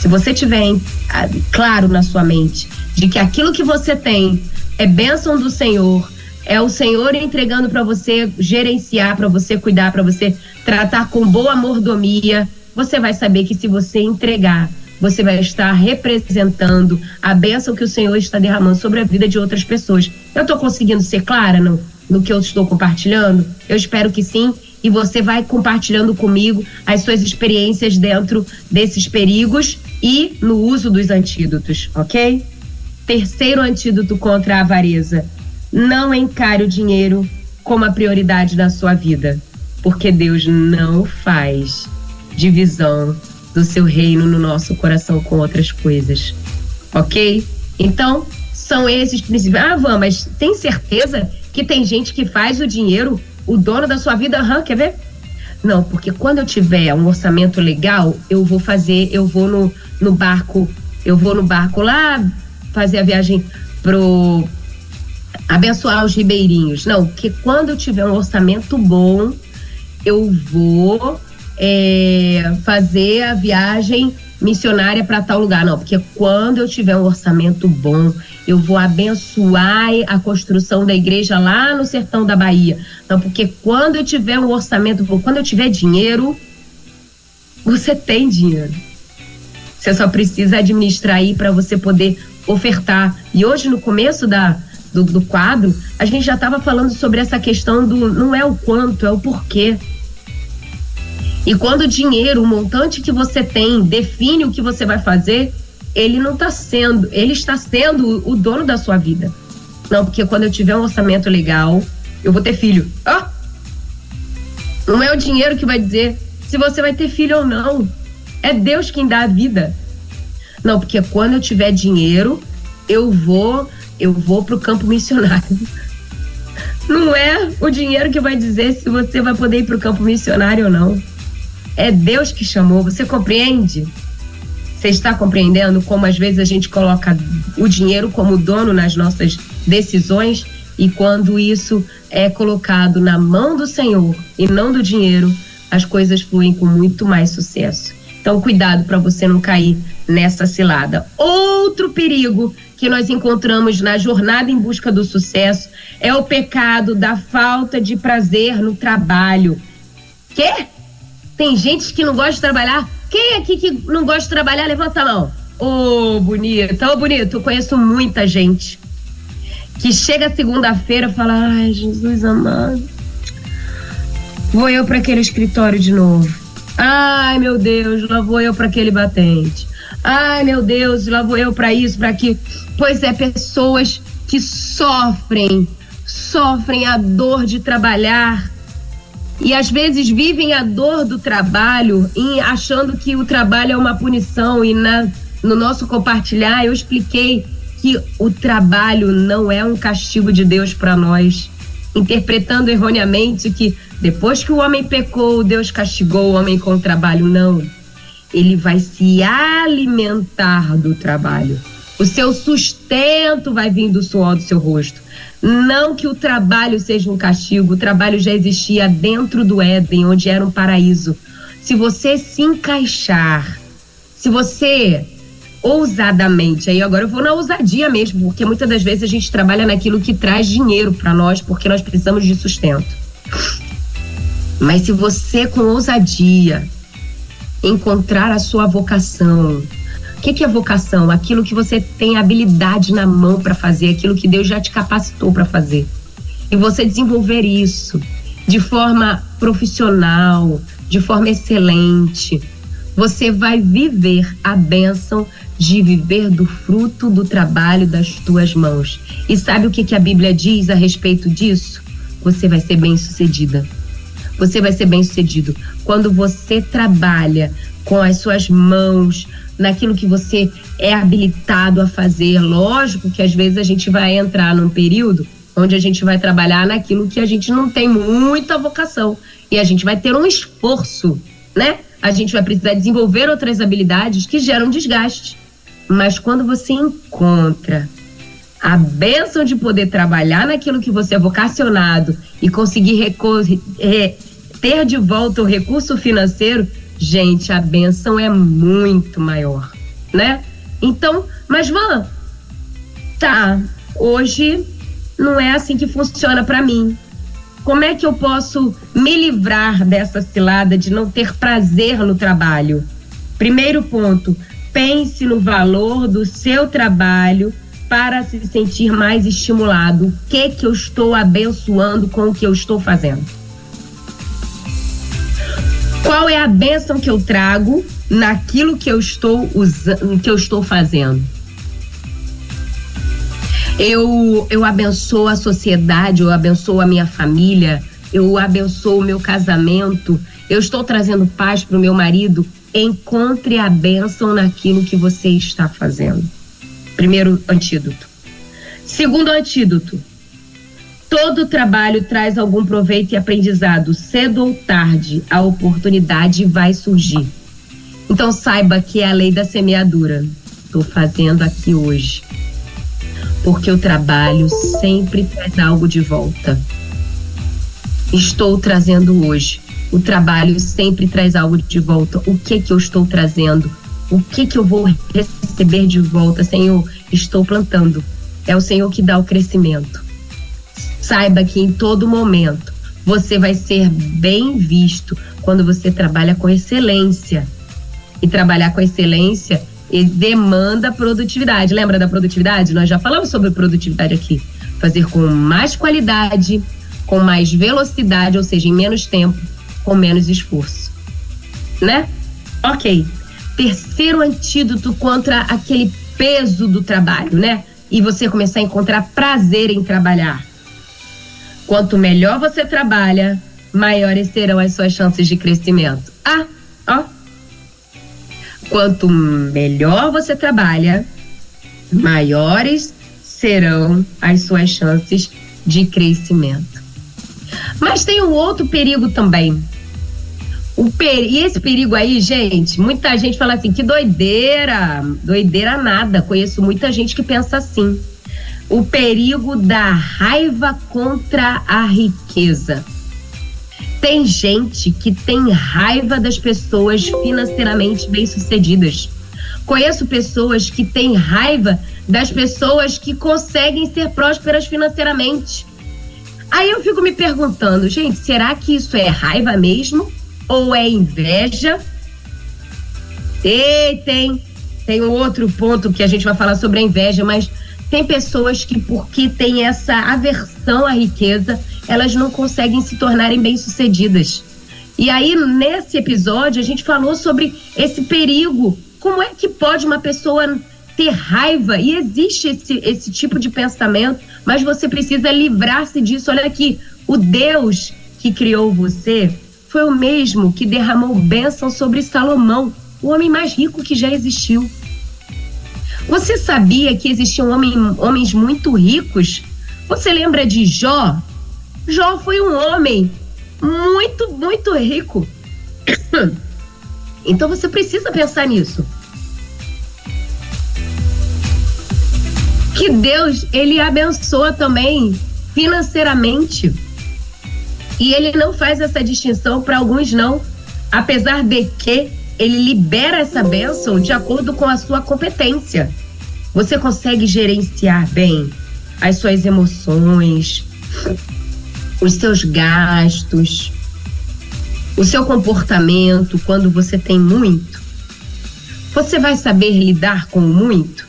S3: Se você tiver ah, claro na sua mente de que aquilo que você tem é bênção do Senhor, é o Senhor entregando para você gerenciar, para você cuidar, para você tratar com boa mordomia, você vai saber que se você entregar, você vai estar representando a bênção que o Senhor está derramando sobre a vida de outras pessoas. Eu estou conseguindo ser clara no, no que eu estou compartilhando? Eu espero que sim e você vai compartilhando comigo as suas experiências dentro desses perigos e no uso dos antídotos, ok? Terceiro antídoto contra a avareza: não encare o dinheiro como a prioridade da sua vida, porque Deus não faz divisão do seu reino no nosso coração com outras coisas, ok? Então, são esses princípios. Ah, Van, mas tem certeza que tem gente que faz o dinheiro o dono da sua vida, aham, quer ver? Não, porque quando eu tiver um orçamento legal, eu vou fazer, eu vou no, no barco, eu vou no barco lá fazer a viagem pro abençoar os ribeirinhos. Não, porque quando eu tiver um orçamento bom, eu vou é, fazer a viagem missionária para tal lugar. Não, porque quando eu tiver um orçamento bom, eu vou abençoar a construção da igreja lá no sertão da Bahia. Não, porque quando eu tiver um orçamento bom, quando eu tiver dinheiro, você tem dinheiro. Você só precisa administrar aí para você poder ofertar. E hoje, no começo da, do, do quadro, a gente já estava falando sobre essa questão do não é o quanto, é o porquê. E quando o dinheiro, o montante que você tem, define o que você vai fazer, ele não está sendo, ele está sendo o dono da sua vida. Não, porque quando eu tiver um orçamento legal, eu vou ter filho. Ah! Não é o dinheiro que vai dizer se você vai ter filho ou não. É Deus quem dá a vida. Não, porque quando eu tiver dinheiro, eu vou, eu vou pro campo missionário. [laughs] Não é o dinheiro que vai dizer se você vai poder ir pro campo missionário ou não. É Deus que chamou, você compreende? Você está compreendendo como às vezes a gente coloca o dinheiro como dono nas nossas decisões e quando isso é colocado na mão do Senhor e não do dinheiro, as coisas fluem com muito mais sucesso. Então, cuidado para você não cair nessa cilada. Outro perigo que nós encontramos na jornada em busca do sucesso é o pecado da falta de prazer no trabalho. Quê? Tem gente que não gosta de trabalhar. Quem aqui que não gosta de trabalhar, levanta a mão. Ô, oh, bonito, ô, oh, bonito. Eu conheço muita gente que chega segunda-feira e fala: Ai, Jesus amado, vou eu para aquele escritório de novo. Ai, meu Deus, lá vou eu para aquele batente. Ai, meu Deus, lá vou eu para isso, para aquilo. Pois é, pessoas que sofrem, sofrem a dor de trabalhar e às vezes vivem a dor do trabalho em, achando que o trabalho é uma punição e na, no nosso compartilhar eu expliquei que o trabalho não é um castigo de Deus para nós, interpretando erroneamente que depois que o homem pecou, Deus castigou o homem com o trabalho. Não. Ele vai se alimentar do trabalho. O seu sustento vai vir do suor do seu rosto. Não que o trabalho seja um castigo, o trabalho já existia dentro do Éden, onde era um paraíso. Se você se encaixar, se você ousadamente, aí agora eu vou na ousadia mesmo, porque muitas das vezes a gente trabalha naquilo que traz dinheiro para nós, porque nós precisamos de sustento. Mas se você com ousadia encontrar a sua vocação, o que, que, é vocação? Aquilo que você tem habilidade na mão para fazer, aquilo que Deus já te capacitou para fazer. E você desenvolver isso de forma profissional, de forma excelente, você vai viver a bênção de viver do fruto do trabalho das tuas mãos. E sabe o que, que a Bíblia diz a respeito disso? Você vai ser bem-sucedida. Você vai ser bem-sucedido quando você trabalha com as suas mãos, naquilo que você é habilitado a fazer. Lógico que às vezes a gente vai entrar num período onde a gente vai trabalhar naquilo que a gente não tem muita vocação. E a gente vai ter um esforço, né? A gente vai precisar desenvolver outras habilidades que geram desgaste. Mas quando você encontra a bênção de poder trabalhar naquilo que você é vocacionado e conseguir ter de volta o recurso financeiro, gente, a bênção é muito maior, né? Então, mas Van, tá, hoje não é assim que funciona para mim. Como é que eu posso me livrar dessa cilada de não ter prazer no trabalho? Primeiro ponto, pense no valor do seu trabalho para se sentir mais estimulado. O que que eu estou abençoando com o que eu estou fazendo? Qual é a bênção que eu trago naquilo que eu estou usando, que eu estou fazendo? Eu, eu abençoo a sociedade, eu abençoo a minha família, eu abençoo o meu casamento, eu estou trazendo paz para o meu marido. Encontre a bênção naquilo que você está fazendo. Primeiro antídoto. Segundo antídoto. Todo trabalho traz algum proveito e aprendizado. Cedo ou tarde, a oportunidade vai surgir. Então saiba que é a lei da semeadura. Estou fazendo aqui hoje porque o trabalho sempre traz algo de volta. Estou trazendo hoje. O trabalho sempre traz algo de volta. O que que eu estou trazendo? O que que eu vou receber de volta, Senhor? Estou plantando. É o Senhor que dá o crescimento. Saiba que em todo momento você vai ser bem visto quando você trabalha com excelência. E trabalhar com excelência demanda produtividade. Lembra da produtividade? Nós já falamos sobre produtividade aqui. Fazer com mais qualidade, com mais velocidade, ou seja, em menos tempo, com menos esforço. Né? Ok. Terceiro antídoto contra aquele peso do trabalho, né? E você começar a encontrar prazer em trabalhar. Quanto melhor você trabalha, maiores serão as suas chances de crescimento. Ah, ó, Quanto melhor você trabalha, maiores serão as suas chances de crescimento. Mas tem um outro perigo também. O per... E esse perigo aí, gente, muita gente fala assim: que doideira, doideira nada. Conheço muita gente que pensa assim. O perigo da raiva contra a riqueza. Tem gente que tem raiva das pessoas financeiramente bem-sucedidas. Conheço pessoas que têm raiva das pessoas que conseguem ser prósperas financeiramente. Aí eu fico me perguntando, gente, será que isso é raiva mesmo? Ou é inveja? E tem, tem um outro ponto que a gente vai falar sobre a inveja, mas tem pessoas que, porque tem essa aversão à riqueza, elas não conseguem se tornarem bem-sucedidas. E aí, nesse episódio, a gente falou sobre esse perigo. Como é que pode uma pessoa ter raiva? E existe esse, esse tipo de pensamento, mas você precisa livrar-se disso. Olha aqui, o Deus que criou você foi o mesmo que derramou bênção sobre Salomão, o homem mais rico que já existiu. Você sabia que existiam homem, homens muito ricos? Você lembra de Jó? Jó foi um homem muito, muito rico. [coughs] Então você precisa pensar nisso. Que Deus, ele abençoa também financeiramente. E ele não faz essa distinção para alguns não, apesar de que ele libera essa bênção de acordo com a sua competência. Você consegue gerenciar bem as suas emoções, os seus gastos, o seu comportamento quando você tem muito? Você vai saber lidar com muito?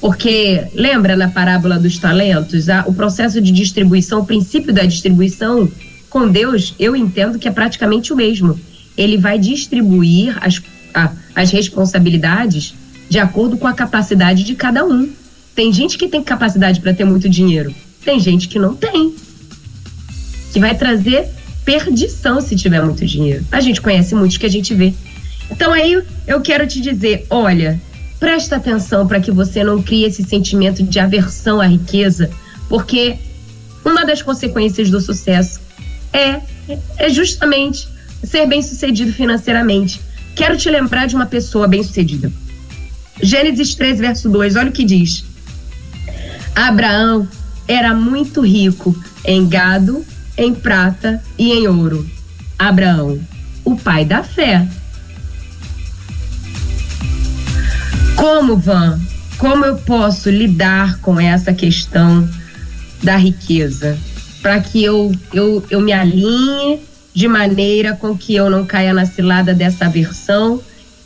S3: Porque lembra na parábola dos talentos, a, o processo de distribuição, o princípio da distribuição com Deus, eu entendo que é praticamente o mesmo. Ele vai distribuir as, a, as responsabilidades de acordo com a capacidade de cada um. Tem gente que tem capacidade para ter muito dinheiro, tem gente que não tem que vai trazer perdição se tiver muito dinheiro. A gente conhece muitos que a gente vê. Então aí eu quero te dizer, olha, presta atenção para que você não crie esse sentimento de aversão à riqueza, porque uma das consequências do sucesso é, é justamente ser bem-sucedido financeiramente. Quero te lembrar de uma pessoa bem-sucedida. Gênesis 3, verso 2, olha o que diz. Abraão era muito rico em gado, em prata e em ouro. Abraão, o pai da fé. Como, Van, como eu posso lidar com essa questão da riqueza? Para que eu, eu, eu me alinhe de maneira com que eu não caia na cilada dessa versão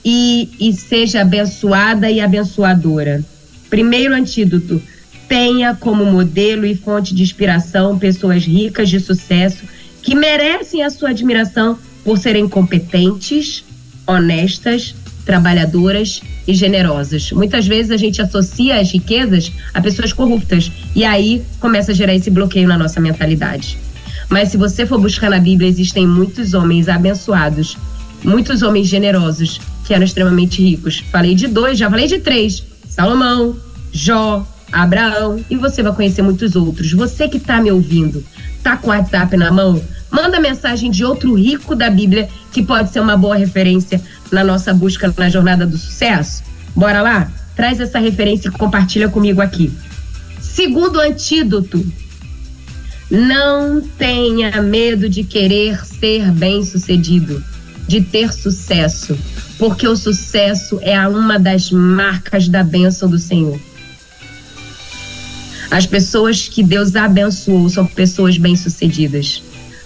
S3: e, e seja abençoada e abençoadora. Primeiro antídoto: tenha como modelo e fonte de inspiração pessoas ricas de sucesso que merecem a sua admiração por serem competentes, honestas, trabalhadoras e generosas. Muitas vezes a gente associa as riquezas a pessoas corruptas e aí começa a gerar esse bloqueio na nossa mentalidade. Mas se você for buscar na Bíblia, existem muitos homens abençoados, muitos homens generosos que eram extremamente ricos. Falei de dois, já falei de três: Salomão, Jó, Abraão e você vai conhecer muitos outros. Você que está me ouvindo, tá com o WhatsApp na mão? Manda mensagem de outro rico da Bíblia que pode ser uma boa referência na nossa busca na jornada do sucesso. Bora lá? Traz essa referência e compartilha comigo aqui. Segundo antídoto, não tenha medo de querer ser bem-sucedido, de ter sucesso, porque o sucesso é uma das marcas da bênção do Senhor. As pessoas que Deus abençoou são pessoas bem-sucedidas.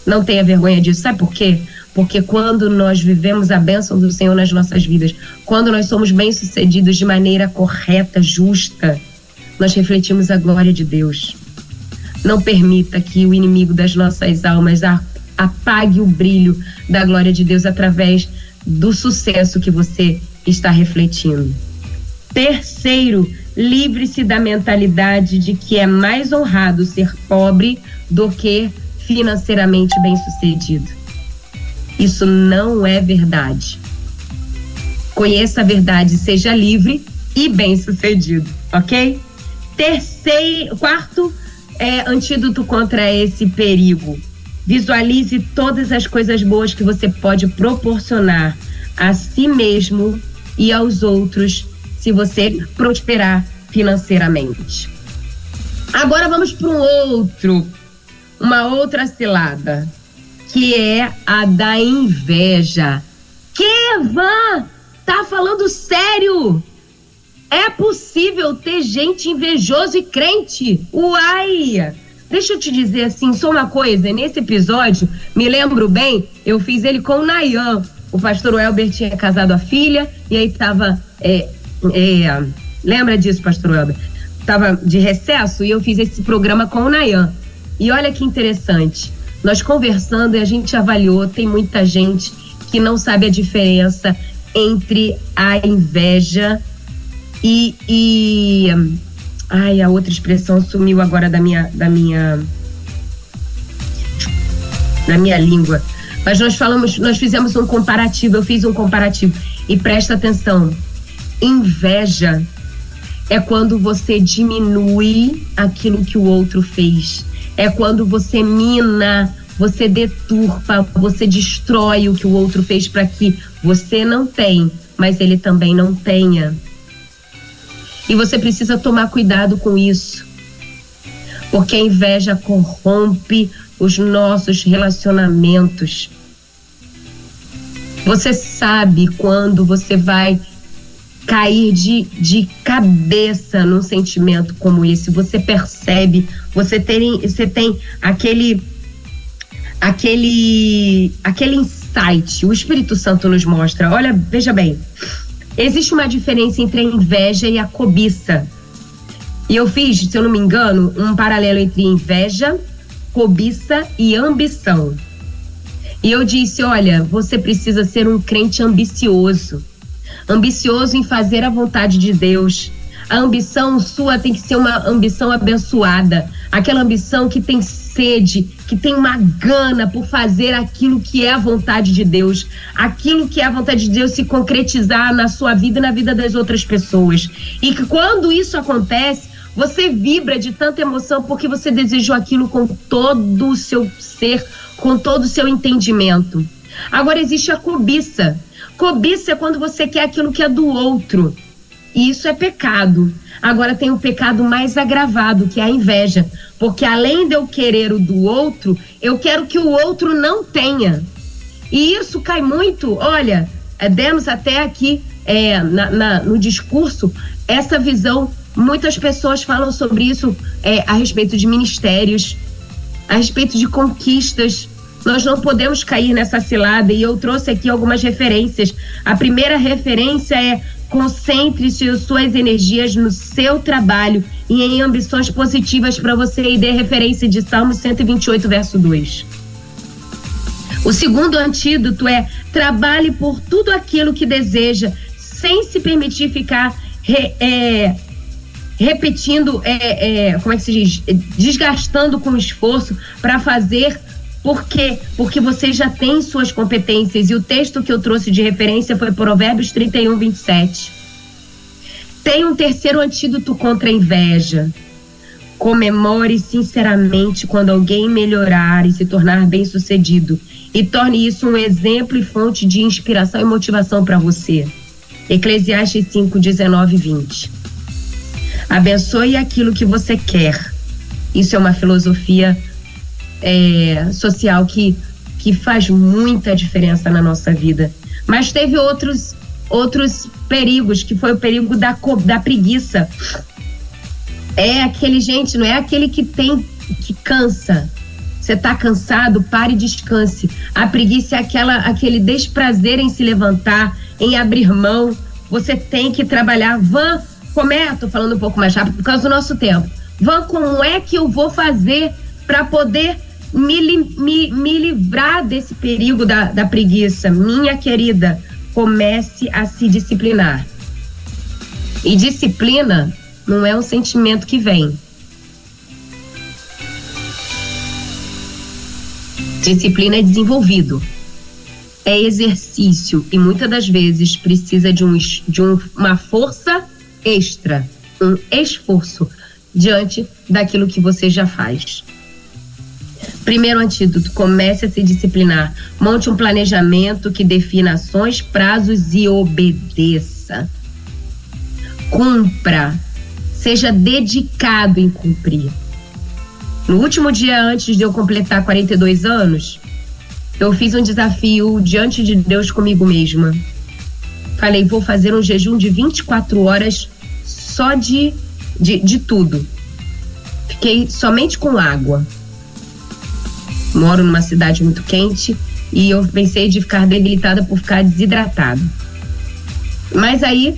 S3: Não tenha vergonha disso. Sabe por quê? Porque quando nós vivemos a bênção do Senhor nas nossas vidas, quando nós somos bem-sucedidos de maneira correta, justa, nós refletimos a glória de Deus. Não permita que o inimigo das nossas almas apague o brilho da glória de Deus através do sucesso que você está refletindo. Terceiro, livre-se da mentalidade de que é mais honrado ser pobre do que financeiramente bem-sucedido. Isso não é verdade. Conheça a verdade, seja livre e bem-sucedido, ok? Terceiro, quarto é, antídoto contra esse perigo. Visualize todas as coisas boas que você pode proporcionar a si mesmo e aos outros se você prosperar financeiramente. Agora vamos para um outro, uma outra cilada, que é a da inveja. Que, Van? Tá falando sério? É possível ter gente invejoso e crente? Uai! Deixa eu te dizer assim, só uma coisa, nesse episódio, me lembro bem, eu fiz ele com o Nayan. O pastor Elber tinha casado a filha, e aí tava é, é, lembra disso, pastor Elber? Estava de recesso e eu fiz esse programa com o Nayan. E olha que interessante. Nós conversando e a gente avaliou, tem muita gente que não sabe a diferença entre a inveja e, e ai, a outra expressão sumiu agora da minha da minha da minha língua. Mas nós falamos, nós fizemos um comparativo, eu fiz um comparativo. E presta atenção, Inveja é quando você diminui aquilo que o outro fez. É quando você mina, você deturpa, você destrói o que o outro fez para que você não tem, mas ele também não tenha. E você precisa tomar cuidado com isso. Porque a inveja corrompe os nossos relacionamentos. Você sabe quando você vai cair de, de cabeça num sentimento como esse. Você percebe, você tem, você tem aquele aquele aquele insight. O Espírito Santo nos mostra. Olha, veja bem. Existe uma diferença entre a inveja e a cobiça. E eu fiz, se eu não me engano, um paralelo entre inveja, cobiça e ambição. E eu disse: olha, você precisa ser um crente ambicioso ambicioso em fazer a vontade de Deus. A ambição sua tem que ser uma ambição abençoada, aquela ambição que tem sede, que tem uma gana por fazer aquilo que é a vontade de Deus, aquilo que é a vontade de Deus se concretizar na sua vida e na vida das outras pessoas. E que quando isso acontece, Você vibra de tanta emoção porque você desejou aquilo com todo o seu ser, com todo o seu entendimento. Agora existe a cobiça. Cobiça é quando você quer aquilo que é do outro. E isso é pecado. Agora tem o pecado mais agravado, que é a inveja. Porque além de eu querer o do outro, eu quero que o outro não tenha. E isso cai muito, olha, é, demos até aqui é, na, na, no discurso essa visão. Muitas pessoas falam sobre isso é, a respeito de ministérios, a respeito de conquistas. Nós não podemos cair nessa cilada e eu trouxe aqui algumas referências. A primeira referência é concentre suas energias no seu trabalho e em ambições positivas para você e dê referência de Salmo 128, verso 2. O segundo antídoto é trabalhe por tudo aquilo que deseja, sem se permitir ficar re, é, repetindo, é, é, como é que se diz? Desgastando com esforço para fazer. Por quê? Porque você já tem suas competências. E o texto que eu trouxe de referência foi Provérbios 31, 27. Tem um terceiro antídoto contra a inveja. Comemore sinceramente quando alguém melhorar e se tornar bem-sucedido e torne isso um exemplo e fonte de inspiração e motivação para você. Eclesiastes 5, 19 e 20. Abençoe aquilo que você quer. Isso é uma filosofia é, social que, que faz muita diferença na nossa vida. Mas teve outros, outros perigos, que foi o perigo da, da preguiça. É aquele, gente, não é aquele que tem, que cansa, você está cansado, pare e descanse. A preguiça é aquela, aquele desprazer em se levantar, em abrir mão. Você tem que trabalhar. Van, como é? Tô falando um pouco mais rápido por causa do nosso tempo. Van, como é que eu vou fazer para poder me, me, me livrar desse perigo da, da preguiça? Minha querida, comece a se disciplinar. E disciplina não é um sentimento que vem Disciplina é desenvolvido, é exercício e muitas das vezes precisa de, um, de um, uma força extra, um esforço diante daquilo que você já faz. Primeiro antídoto: comece a se disciplinar. Monte um planejamento que defina ações, prazos e obedeça. Cumpra. Seja dedicado em cumprir. No último dia antes de eu completar 42 anos, eu fiz um desafio diante de Deus comigo mesma. Falei, vou fazer um jejum de 24 horas só de, de, de tudo. Fiquei somente com água. Moro numa cidade muito quente e eu pensei de ficar debilitada por ficar desidratada. Mas aí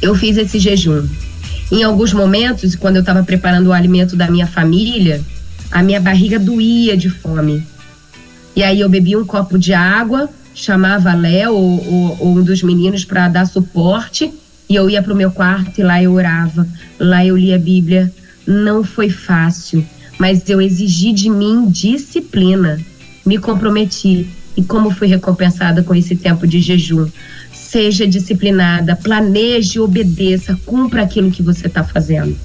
S3: eu fiz esse jejum. Em alguns momentos, quando eu estava preparando o alimento da minha família, a minha barriga doía de fome. E aí eu bebia um copo de água, chamava Léo ou, ou, ou um dos meninos para dar suporte e eu ia para o meu quarto e lá eu orava, lá eu lia a Bíblia. Não foi fácil, mas eu exigi de mim disciplina, me comprometi e como fui recompensada com esse tempo de jejum seja disciplinada, planeje, obedeça, cumpra aquilo que você está fazendo.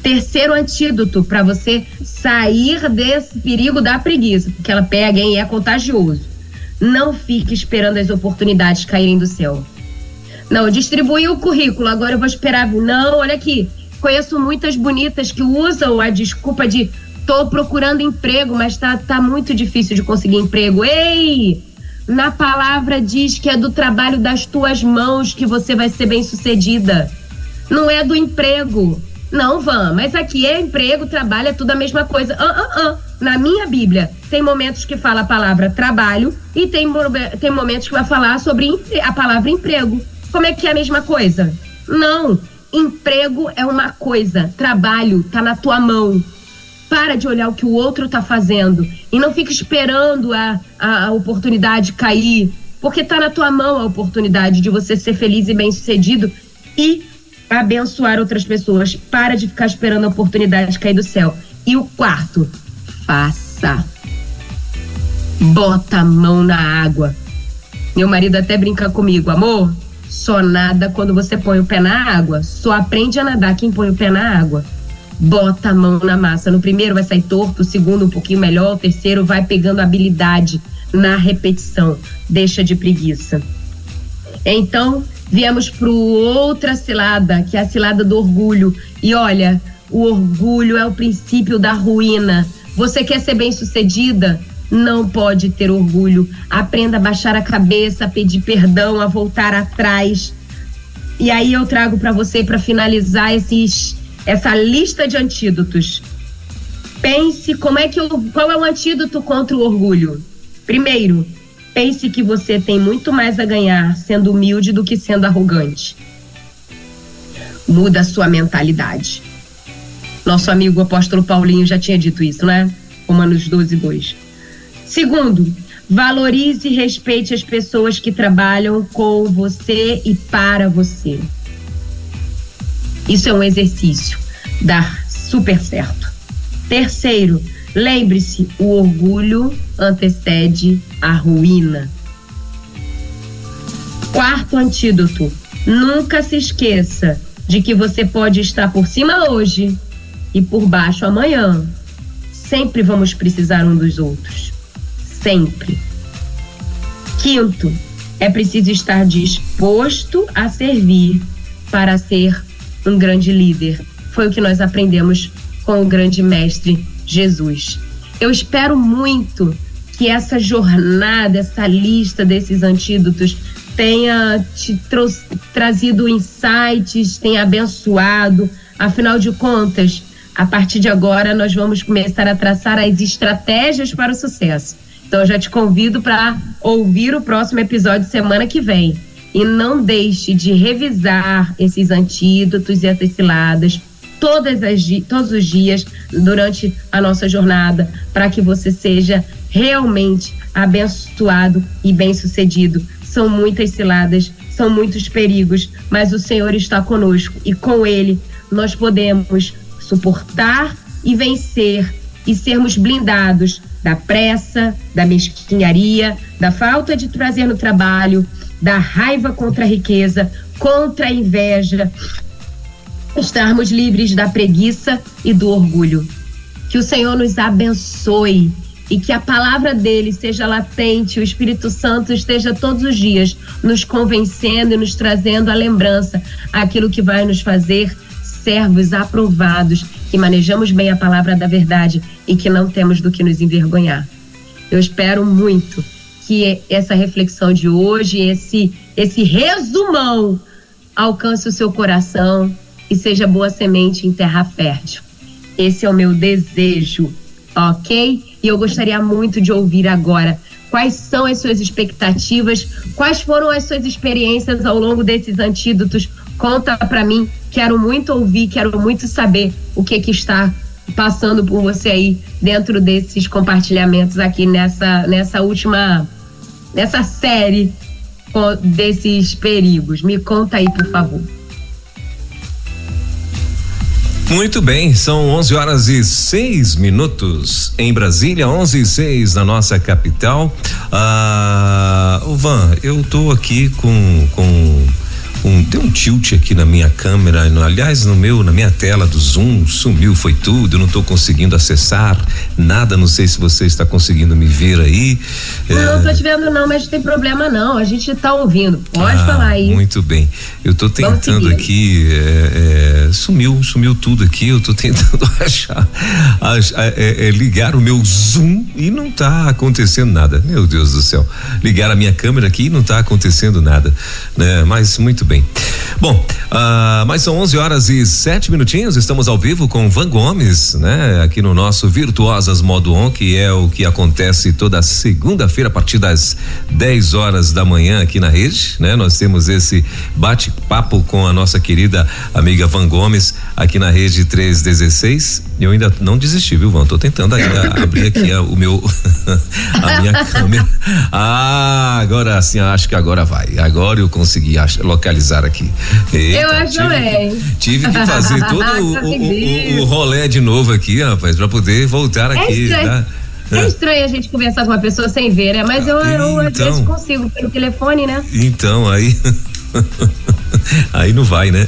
S3: Terceiro antídoto para você sair desse perigo da preguiça, porque ela pega e é contagioso. Não fique esperando as oportunidades caírem do céu. Não, distribui o currículo, agora eu vou esperar. Não, olha aqui. Conheço muitas bonitas que usam a desculpa de tô procurando emprego, mas tá, tá muito difícil de conseguir emprego. Ei! Na palavra diz que é do trabalho das tuas mãos que você vai ser bem sucedida. Não é do emprego. Não, Van, mas aqui é emprego, trabalho, é tudo a mesma coisa. Ah, ah, ah. Na minha Bíblia, tem momentos que fala a palavra trabalho e tem, tem momentos que vai falar sobre a palavra emprego. Como é que é a mesma coisa? Não. Emprego é uma coisa, trabalho tá na tua mão. Para de olhar o que o outro está fazendo e não fica esperando a, a, a oportunidade cair, porque está na tua mão a oportunidade de você ser feliz e bem-sucedido e abençoar outras pessoas. Para de ficar esperando a oportunidade cair do céu. E o quarto, faça. Bota a mão na água. Meu marido até brinca comigo, amor, Só nada quando você põe o pé na água. Só aprende a nadar quem põe o pé na água. Bota a mão na massa. No primeiro vai sair torto, o segundo um pouquinho melhor, o terceiro vai pegando habilidade na repetição. Deixa de preguiça. Então, viemos para outra cilada, que é a cilada do orgulho. E olha, o orgulho é o princípio da ruína. Você quer ser bem-sucedida? Não pode ter orgulho. Aprenda a baixar a cabeça, a pedir perdão, a voltar atrás. E aí eu trago para você para finalizar esses essa lista de antídotos. Pense como é que eu, qual é o antídoto contra o orgulho? Primeiro, pense que você tem muito mais a ganhar sendo humilde do que sendo arrogante. Muda a sua mentalidade. Nosso amigo apóstolo Paulinho já tinha dito isso, né? Romanos 12, 2. Segundo, valorize e respeite as pessoas que trabalham com você e para você. Isso é um exercício. Dá super certo. Terceiro, lembre-se: o orgulho antecede a ruína. Quarto antídoto: nunca se esqueça de que você pode estar por cima hoje e por baixo amanhã. Sempre vamos precisar um dos outros. Sempre. Quinto, é preciso estar disposto a servir para ser um grande líder. Foi o que nós aprendemos com o grande mestre Jesus. Eu espero muito que essa jornada, essa lista desses antídotos tenha te trazido insights, tenha abençoado. Afinal de contas, a partir de agora nós vamos começar a traçar as estratégias para o sucesso. Então eu já te convido para ouvir o próximo episódio semana que vem. E não deixe de revisar esses antídotos e essas ciladas todas as, todos os dias durante a nossa jornada, para que você seja realmente abençoado e bem-sucedido. São muitas ciladas, são muitos perigos, mas o Senhor está conosco e com Ele nós podemos suportar e vencer e sermos blindados da pressa, da mesquinharia, da falta de prazer no trabalho, da raiva contra a riqueza, contra a inveja, estarmos livres da preguiça e do orgulho. Que o Senhor nos abençoe e que a palavra dele seja latente, o Espírito Santo esteja todos os dias nos convencendo e nos trazendo a lembrança aquilo que vai nos fazer servos aprovados, que manejamos bem a palavra da verdade e que não temos do que nos envergonhar. Eu espero muito que essa reflexão de hoje, esse esse resumão alcance o seu coração e seja boa semente em terra fértil. Esse é o meu desejo, ok? E eu gostaria muito de ouvir agora quais são as suas expectativas, quais foram as suas experiências ao longo desses antídotos. Conta para mim Quero muito ouvir, quero muito saber o que que está passando por você aí dentro desses compartilhamentos aqui nessa nessa última nessa série desses perigos. Me conta aí, por favor.
S2: Muito bem, são 11 horas e 6 minutos em Brasília, 11 e 6 na nossa capital. Ah, Van, eu tô aqui com, com um, deu um tilt aqui na minha câmera, no, aliás, no meu, na minha tela do Zoom, sumiu, foi tudo, eu não estou conseguindo acessar nada, não sei se você está conseguindo me ver aí.
S3: Não, é... não tô te vendo não, mas não tem problema não, a gente está ouvindo, pode ah, falar aí.
S2: Muito bem, eu estou tentando aqui, é, é, sumiu, sumiu tudo aqui, eu estou [laughs] tentando achar, achar é, é, ligar o meu Zoom e não está acontecendo nada, meu Deus do céu, ligar a minha câmera aqui e não está acontecendo nada, né? Mas muito bem bem. Bom, uh, mas são 11 horas e 7 minutinhos. Estamos ao vivo com Van Gomes, né? Aqui no nosso Virtuosas Modo On, que é o que acontece toda segunda-feira a partir das 10 horas da manhã aqui na rede, né? Nós temos esse bate-papo com a nossa querida amiga Van Gomes aqui na rede 316. Eu ainda não desisti, viu, Van? Tô tentando ainda abrir aqui a, o meu [laughs] a minha câmera. Ah, agora sim, acho que agora vai. Agora eu consegui localizar aqui.
S3: Eita, eu acho também.
S2: Tive que fazer [laughs] todo o, o, o, o, rolê de novo aqui, rapaz, para poder voltar
S3: é
S2: aqui.
S3: Estranho. Tá? É estranho a gente conversar com uma pessoa sem ver, né? Mas eu, eu às vezes então. consigo pelo telefone, né?
S2: Então, aí. [laughs] [laughs] Aí não vai, né?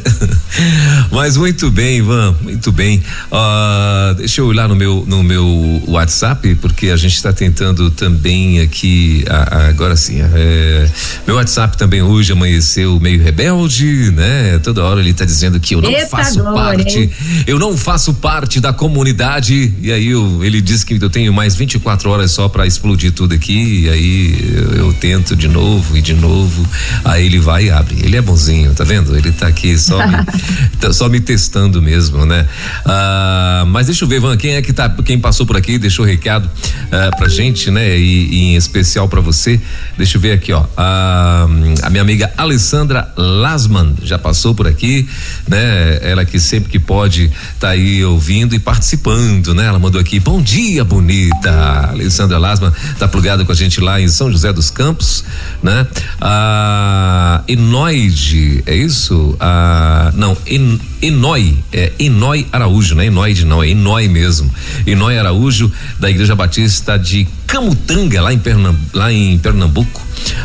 S2: [laughs] Mas muito bem, Ivan, muito bem. Uh, deixa eu olhar no meu no meu WhatsApp porque a gente está tentando também aqui agora sim. É, meu WhatsApp também hoje amanheceu meio rebelde, né? Toda hora ele está dizendo que eu não Eita faço glória, parte, hein? eu não faço parte da comunidade e aí eu, ele diz que eu tenho mais 24 horas só para explodir tudo aqui e aí eu, eu tento de novo e de novo. Aí ele vai e abre. Ele é bonzinho, tá vendo? Ele tá aqui só me, [laughs] tá só me testando mesmo, né? Ah, mas deixa eu ver, Van, quem é que tá, quem passou por aqui, deixou recado ah, pra gente, né? E, e em especial para você. Deixa eu ver aqui, ó. Ah, a minha amiga Alessandra Lasman já passou por aqui, né? Ela que sempre que pode tá aí ouvindo e participando, né? Ela mandou aqui, bom dia, bonita. Alessandra Lasman tá plugada com a gente lá em São José dos Campos, né? A Enoide, é isso? A, não, en, Enoi, é Enoi Araújo, né? Enoide não, é Enoi mesmo. Enoi Araújo, da Igreja Batista de Camutanga, lá em, Pernambuco, lá em Pernambuco.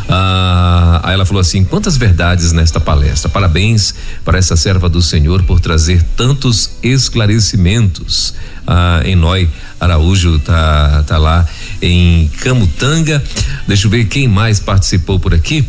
S2: Ah, aí ela falou assim: quantas verdades nesta palestra. Parabéns para essa serva do Senhor por trazer tantos esclarecimentos. Ah, Enoi Araújo tá, tá lá em Camutanga. Deixa eu ver quem mais participou por aqui.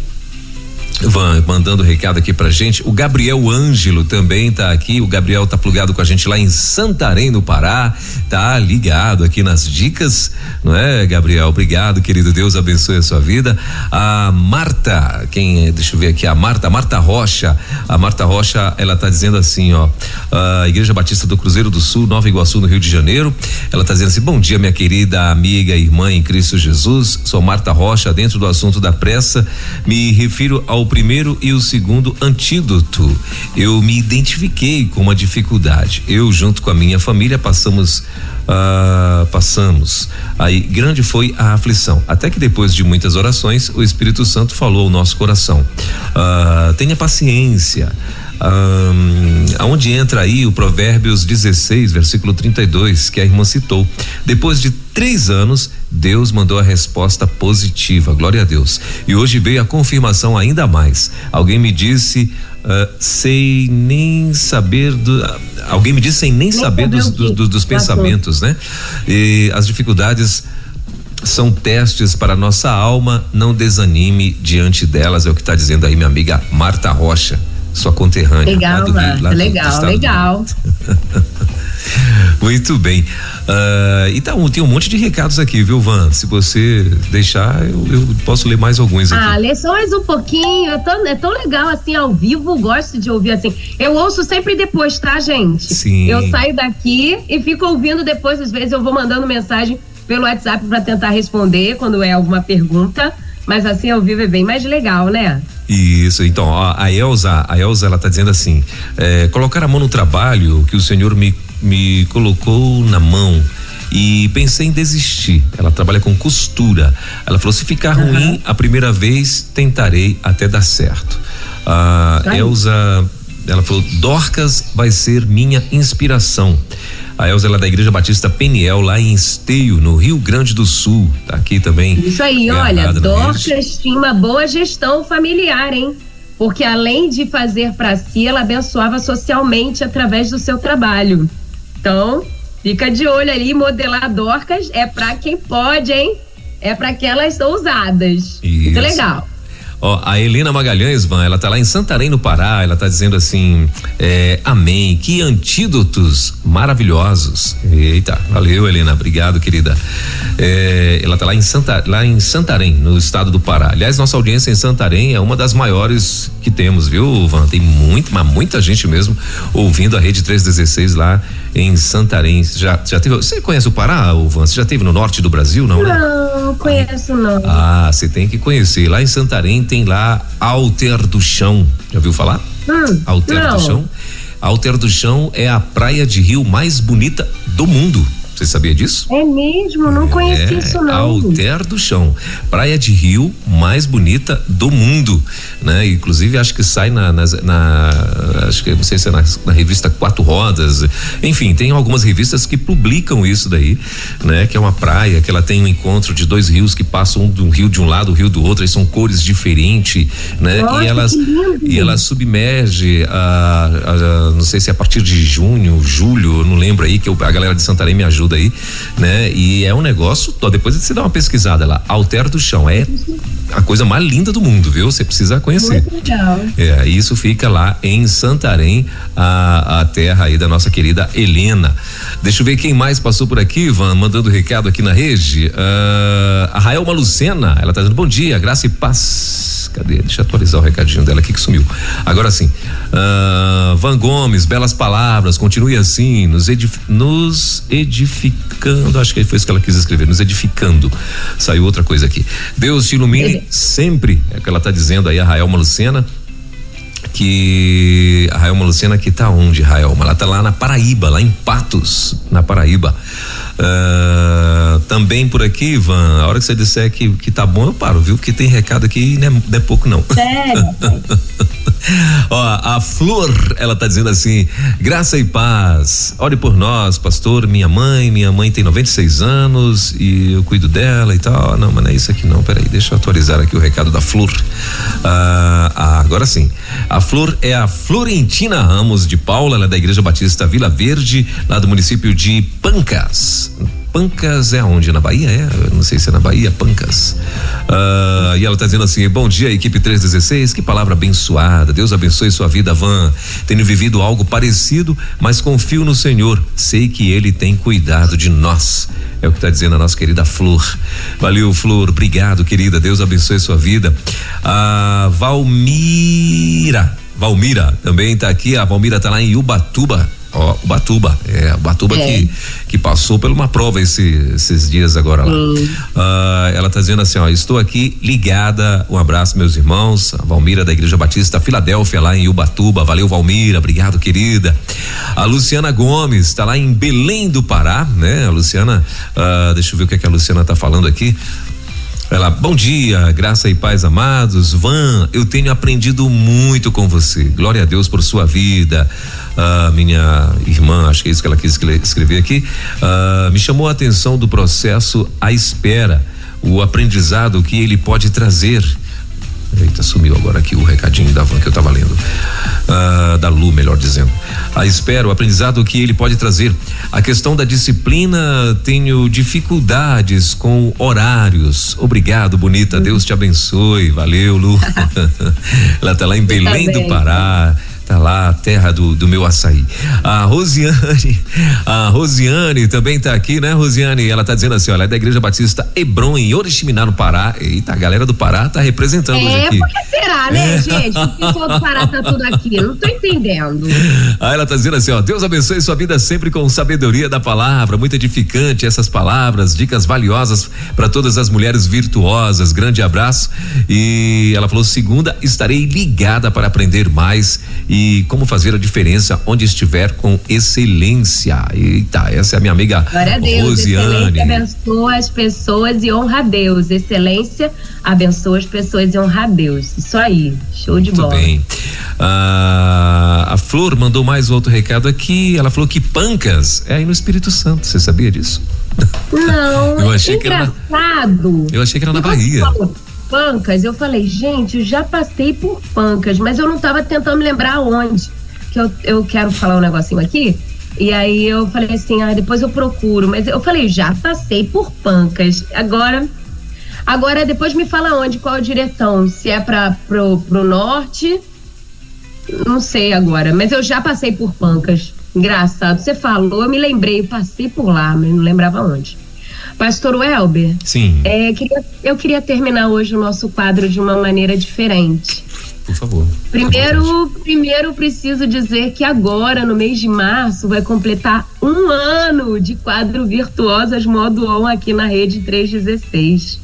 S2: Van mandando recado aqui pra gente. O Gabriel Ângelo também tá aqui. O Gabriel tá plugado com a gente lá em Santarém, no Pará. Tá ligado aqui nas dicas, não é, Gabriel? Obrigado, querido. Deus abençoe a sua vida. A Marta, quem é? Deixa eu ver aqui. A Marta, Marta Rocha. A Marta Rocha, ela tá dizendo assim, ó. A Igreja Batista do Cruzeiro do Sul, Nova Iguaçu, no Rio de Janeiro. Ela tá dizendo assim: bom dia, minha querida amiga irmã em Cristo Jesus. Sou Marta Rocha, dentro do assunto da pressa. Me refiro ao primeiro e o segundo antídoto. Eu me identifiquei com uma dificuldade. Eu, junto com a minha família, passamos. Uh, passamos. Aí grande foi a aflição. Até que depois de muitas orações, o Espírito Santo falou ao nosso coração: uh, tenha paciência. Aonde entra aí o Provérbios 16, versículo 32, que a irmã citou. Depois de três anos, Deus mandou a resposta positiva, glória a Deus. E hoje veio a confirmação ainda mais. Alguém me disse. Uh, sei nem saber do. Uh, alguém me disse sem nem, nem saber dos, do, do, dos pensamentos, né? E as dificuldades são testes para nossa alma, não desanime diante delas, é o que está dizendo aí minha amiga Marta Rocha sua conterrânea.
S3: Legal, do lá legal, legal. [laughs]
S2: Muito bem. Uh, e tá, tem um monte de recados aqui, viu, Van? Se você deixar, eu, eu posso ler mais alguns aqui.
S3: Ah, lê só mais um pouquinho. É tão, é tão legal assim, ao vivo, gosto de ouvir assim. Eu ouço sempre depois, tá, gente?
S2: Sim.
S3: Eu saio daqui e fico ouvindo depois, às vezes eu vou mandando mensagem pelo WhatsApp para tentar responder quando é alguma pergunta. Mas assim ao vivo é bem mais legal, né?
S2: Isso, então, ó, a Elza, a Elza, ela tá dizendo assim, é, colocar a mão no trabalho que o Senhor me, me colocou na mão e pensei em desistir. Ela trabalha com costura. Ela falou: se ficar uhum. ruim a primeira vez, tentarei até dar certo. A Elza, ela falou: Dorcas vai ser minha inspiração. A Elza é da Igreja Batista Peniel, lá em Esteio, no Rio Grande do Sul. Tá aqui também.
S3: Isso aí, olha, Dorcas tinha uma boa gestão familiar, hein? Porque além de fazer para si, ela abençoava socialmente através do seu trabalho. Então, fica de olho ali, modelar Dorcas é para quem pode, hein? É para aquelas ousadas. Isso. Muito legal.
S2: Ó, a Helena Magalhães, Van, ela tá lá em Santarém, no Pará, ela tá dizendo assim, é, amém, que antídotos maravilhosos. Eita, valeu, Helena, obrigado, querida. É, ela tá lá em, Santa, lá em Santarém, no estado do Pará. Aliás, nossa audiência em Santarém é uma das maiores que temos, viu, Van? Tem muito, mas muita gente mesmo ouvindo a Rede 316 lá em Santarém. Já, já teve, você conhece o Pará, Van? Você já teve no norte do Brasil, não?
S3: Né? Não, conheço não.
S2: Ah, você tem que conhecer. Lá em Santarém tem lá Alter do Chão. Já ouviu falar?
S3: Hum,
S2: Alter
S3: não.
S2: do Chão? Alter do Chão é a praia de rio mais bonita do mundo. Você sabia disso?
S3: É mesmo? Não conheci
S2: é,
S3: isso não.
S2: Alter do Chão. Praia de rio mais bonita do mundo, né? Inclusive acho que sai na, na, na acho que não sei se é na, na, revista Quatro Rodas, enfim, tem algumas revistas que publicam isso daí, né? Que é uma praia que ela tem um encontro de dois rios que passam um, um rio de um lado, o um rio do outro, e são cores diferentes, né? Nossa, e elas e ela submerge a, a, não sei se é a partir de junho, julho, não lembro aí que eu, a galera de Santarém me ajuda aí, né? E é um negócio, ó, depois você dá uma pesquisada lá, Alter do Chão, é a coisa mais linda do mundo, viu? Você precisa conhecer.
S3: Muito legal.
S2: É, isso fica lá em Santarém, a, a terra aí da nossa querida Helena. Deixa eu ver quem mais passou por aqui, Ivan, mandando recado aqui na rede. Uh, a Raelma Lucena, ela tá dizendo bom dia, graça e paz. Cadê? Deixa eu atualizar o recadinho dela aqui que sumiu. Agora sim. Uh, Van Gomes, belas palavras, continue assim, nos, edif nos edificando. Acho que foi isso que ela quis escrever, nos edificando. Saiu outra coisa aqui. Deus te ilumine sempre, é o que ela está dizendo aí, a Raelma Lucena que a Raelma Lucena que tá onde, Raelma? Ela tá lá na Paraíba, lá em Patos, na Paraíba. Uh, também por aqui, Ivan, a hora que você disser que, que tá bom, eu paro, viu? Porque tem recado aqui e não é, não é pouco, não.
S3: Sério? [laughs] [laughs]
S2: Ó, a Flor, ela tá dizendo assim: graça e paz. Ore por nós, pastor. Minha mãe, minha mãe tem 96 anos e eu cuido dela e tal. Não, mas não é isso aqui, não. Peraí, deixa eu atualizar aqui o recado da Flor. Ah, ah, agora sim. A Flor é a Florentina Ramos de Paula, ela é da Igreja Batista Vila Verde, lá do município de Pancas. Pancas é onde? Na Bahia? É? não sei se é na Bahia, Pancas. Uh, e ela está dizendo assim: bom dia, equipe 316, que palavra abençoada. Deus abençoe sua vida, Van. Tenho vivido algo parecido, mas confio no Senhor. Sei que Ele tem cuidado de nós. É o que está dizendo a nossa querida Flor. Valeu, Flor. Obrigado, querida. Deus abençoe sua vida. A uh, Valmira. Valmira também está aqui. A Valmira está lá em Ubatuba Ó, o Batuba, é, o Batuba é. que, que passou por uma prova esse, esses dias agora lá. Uh, ela tá dizendo assim, ó, estou aqui ligada, um abraço meus irmãos, a Valmira da Igreja Batista Filadélfia lá em Ubatuba, valeu Valmira, obrigado querida. A Luciana Gomes está lá em Belém do Pará, né? A Luciana, uh, deixa eu ver o que, é que a Luciana tá falando aqui. Ela, bom dia, graça e paz amados. Van, eu tenho aprendido muito com você. Glória a Deus por sua vida. Uh, minha irmã, acho que é isso que ela quis escrever aqui, uh, me chamou a atenção do processo à espera, o aprendizado que ele pode trazer Eita, sumiu agora aqui o recadinho da van que eu estava lendo. Ah, da Lu, melhor dizendo. A espera, o aprendizado que ele pode trazer. A questão da disciplina, tenho dificuldades com horários. Obrigado, bonita. Deus te abençoe. Valeu, Lu. [laughs] Ela está lá em Belém do Pará tá lá a terra do, do meu açaí. A Rosiane, a Rosiane também tá aqui, né, Rosiane? Ela tá dizendo assim, olha, é da Igreja Batista Hebron em Oriximiná, no Pará. Eita, a galera do Pará tá representando é, hoje aqui.
S3: É, porque será, né, é. gente? O pessoal do Pará tá tudo aqui, eu não tô entendendo.
S2: Aí ela tá dizendo assim, ó, Deus abençoe sua vida sempre com sabedoria da palavra, muito edificante essas palavras, dicas valiosas para todas as mulheres virtuosas. Grande abraço. E ela falou: segunda, estarei ligada para aprender mais e como fazer a diferença onde estiver com excelência. Eita, essa é a minha amiga Glória a Deus, Rosiane.
S3: Excelência abençoa as pessoas e honra a Deus. Excelência abençoa as pessoas e honra a Deus. Isso aí, show de
S2: Muito
S3: bola.
S2: bem. Ah, a Flor mandou mais outro recado aqui. Ela falou que Pancas é aí no Espírito Santo. Você sabia disso?
S3: Não, [laughs] eu achei engraçado.
S2: Que era na, eu achei que era na Bahia. Falou,
S3: Pancas, eu falei, gente, eu já passei por Pancas, mas eu não estava tentando me lembrar onde. Que eu, eu quero falar um negocinho aqui. E aí eu falei assim, ah, depois eu procuro. Mas eu falei, já passei por Pancas. Agora, agora depois me fala onde, qual a direção. Se é para pro, pro norte, não sei agora. Mas eu já passei por Pancas. Engraçado. Você falou, eu me lembrei, passei por lá, mas não lembrava onde. Pastor Welber.
S2: Sim.
S3: É, queria, eu queria terminar hoje o nosso quadro de uma maneira diferente.
S2: Por favor.
S3: Primeiro, primeiro preciso dizer que agora, no mês de março, vai completar um ano de quadro Virtuosas Modo On aqui na Rede 316.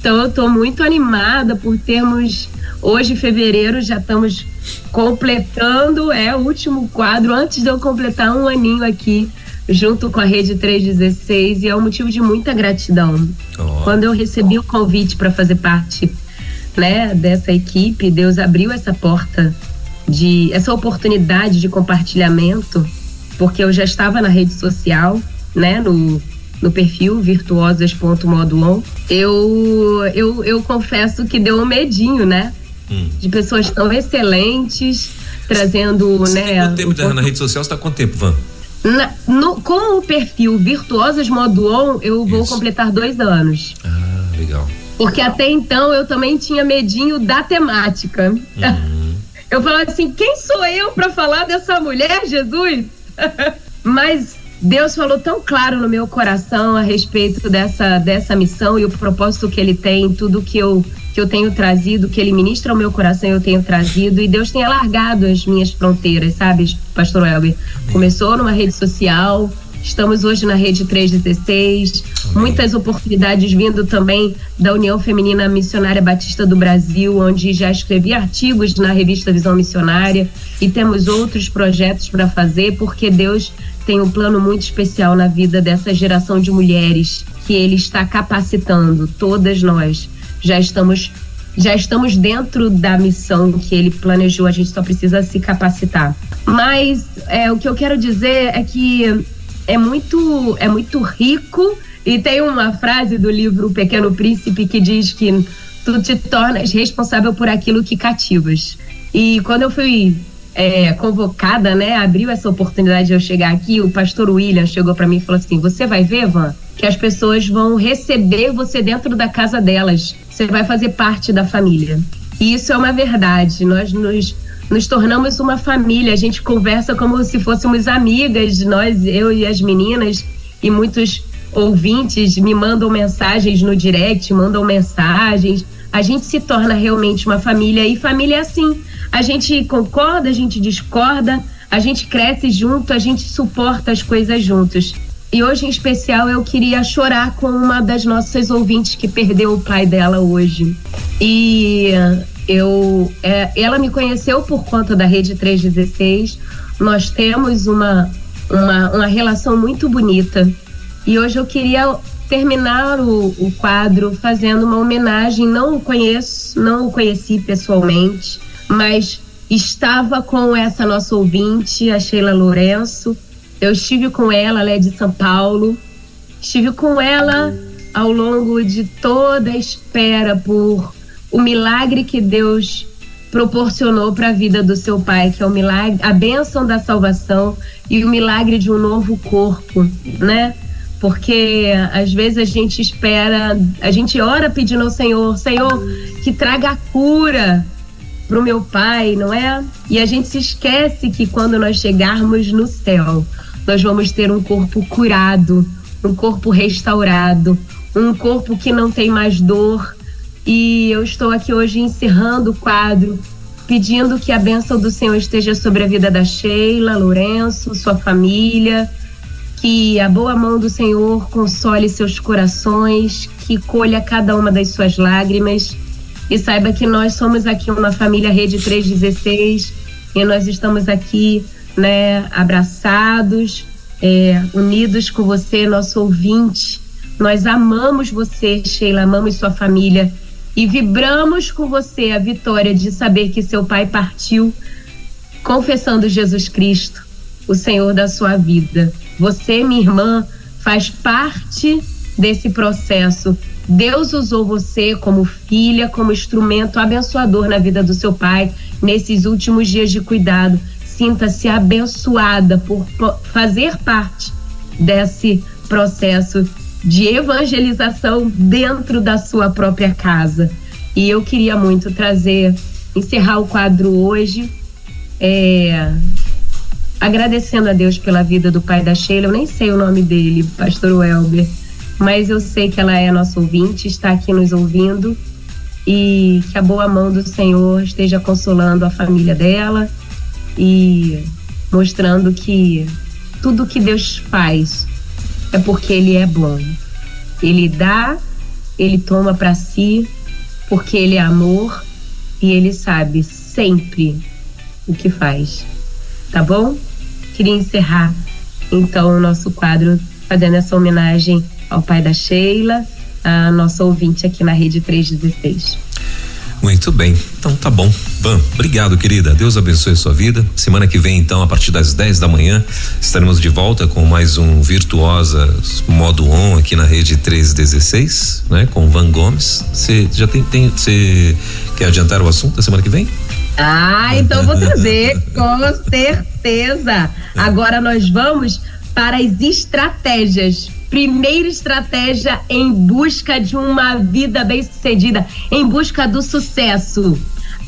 S3: Então eu estou muito animada por termos hoje, fevereiro, já estamos completando, é o último quadro, antes de eu completar um aninho aqui junto com a Rede 316 e é um motivo de muita gratidão. Oh. Quando eu recebi o convite para fazer parte né, dessa equipe, Deus abriu essa porta de essa oportunidade de compartilhamento, porque eu já estava na rede social, né, no, no perfil virtuosas.modoon. Eu, eu, eu confesso que deu um medinho, né? Hum. De pessoas tão excelentes, trazendo,
S2: você
S3: né?
S2: Quanto tempo tá na rede social? Você está quanto tempo, Van?
S3: Na, no, com o perfil Virtuosas Modo On, eu vou Isso. completar dois anos.
S2: Ah, legal.
S3: Porque até então eu também tinha medinho da temática. Uhum. [laughs] Eu falava assim: quem sou eu para falar dessa mulher, Jesus? [laughs] Mas Deus falou tão claro no meu coração a respeito dessa, dessa missão e o propósito que ele tem, tudo que eu que eu tenho trazido, que ele ministra ao meu coração, eu tenho trazido, e Deus tem alargado as minhas fronteiras, sabe, Pastor Elber? Começou numa rede social, Estamos hoje na Rede 316, muitas oportunidades vindo também da União Feminina Missionária Batista do Brasil, onde já escrevi artigos na revista Visão Missionária. E temos outros projetos para fazer, porque Deus tem um plano muito especial na vida dessa geração de mulheres que Ele está capacitando, todas nós já estamos já estamos dentro da missão que ele planejou, a gente só precisa se capacitar. Mas é, o que eu quero dizer é que é muito, é muito rico e tem uma frase do livro O Pequeno Príncipe que diz que tu te tornas responsável por aquilo que cativas. E quando eu fui é, convocada, né, abriu essa oportunidade de eu chegar aqui, o pastor William chegou para mim e falou assim: Você vai ver, Van, que as pessoas vão receber você dentro da casa delas. Você vai fazer parte da família. E isso é uma verdade. Nós nos, nos tornamos uma família. A gente conversa como se fôssemos amigas, nós, eu e as meninas, e muitos ouvintes me mandam mensagens no direct, mandam mensagens. A gente se torna realmente uma família e família é assim. A gente concorda, a gente discorda, a gente cresce junto, a gente suporta as coisas juntos. E hoje, em especial, eu queria chorar com uma das nossas ouvintes que perdeu o pai dela hoje. E eu, é, ela me conheceu por conta da Rede 316. Nós temos uma, uma, uma relação muito bonita. E hoje eu queria terminar o, o quadro fazendo uma homenagem. Não o conheço, não o conheci pessoalmente, mas estava com essa nossa ouvinte, a Sheila Lourenço eu estive com ela, ela é de São Paulo. Estive com ela ao longo de toda a espera por o milagre que Deus proporcionou para a vida do seu pai, que é o milagre, a bênção da salvação e o milagre de um novo corpo, né? Porque às vezes a gente espera, a gente ora pedindo ao Senhor, Senhor, que traga a cura para o meu pai, não é? E a gente se esquece que quando nós chegarmos no céu, nós vamos ter um corpo curado, um corpo restaurado, um corpo que não tem mais dor. E eu estou aqui hoje encerrando o quadro, pedindo que a bênção do Senhor esteja sobre a vida da Sheila, Lourenço, sua família, que a boa mão do Senhor console seus corações, que colha cada uma das suas lágrimas e saiba que nós somos aqui uma família Rede 316 e nós estamos aqui né, abraçados, é, unidos com você, nosso ouvinte. Nós amamos você, Sheila, amamos sua família e vibramos com você a vitória de saber que seu pai partiu confessando Jesus Cristo, o Senhor da sua vida. Você, minha irmã, faz parte desse processo. Deus usou você como filha, como instrumento abençoador na vida do seu pai nesses últimos dias de cuidado sinta-se abençoada por fazer parte desse processo de evangelização dentro da sua própria casa. E eu queria muito trazer, encerrar o quadro hoje, é, agradecendo a Deus pela vida do pai da Sheila. Eu nem sei o nome dele, Pastor Welber, mas eu sei que ela é nossa ouvinte, está aqui nos ouvindo e que a boa mão do Senhor esteja consolando a família dela e mostrando que tudo que Deus faz é porque Ele é bom. Ele dá, Ele toma para si, porque Ele é amor e Ele sabe sempre o que faz. Tá bom? Queria encerrar então o nosso quadro fazendo essa homenagem ao pai da Sheila, a nossa ouvinte aqui na Rede 316.
S2: Muito bem. Então tá bom. Van, obrigado, querida. Deus abençoe a sua vida. Semana que vem, então, a partir das 10 da manhã, estaremos de volta com mais um Virtuosa Modo On aqui na rede 316, né? Com Van Gomes. Você já tem, você quer adiantar o assunto da semana que vem?
S3: Ah, então vou trazer, [laughs] com certeza. Agora nós vamos para as estratégias Primeira estratégia em busca de uma vida bem-sucedida, em busca do sucesso.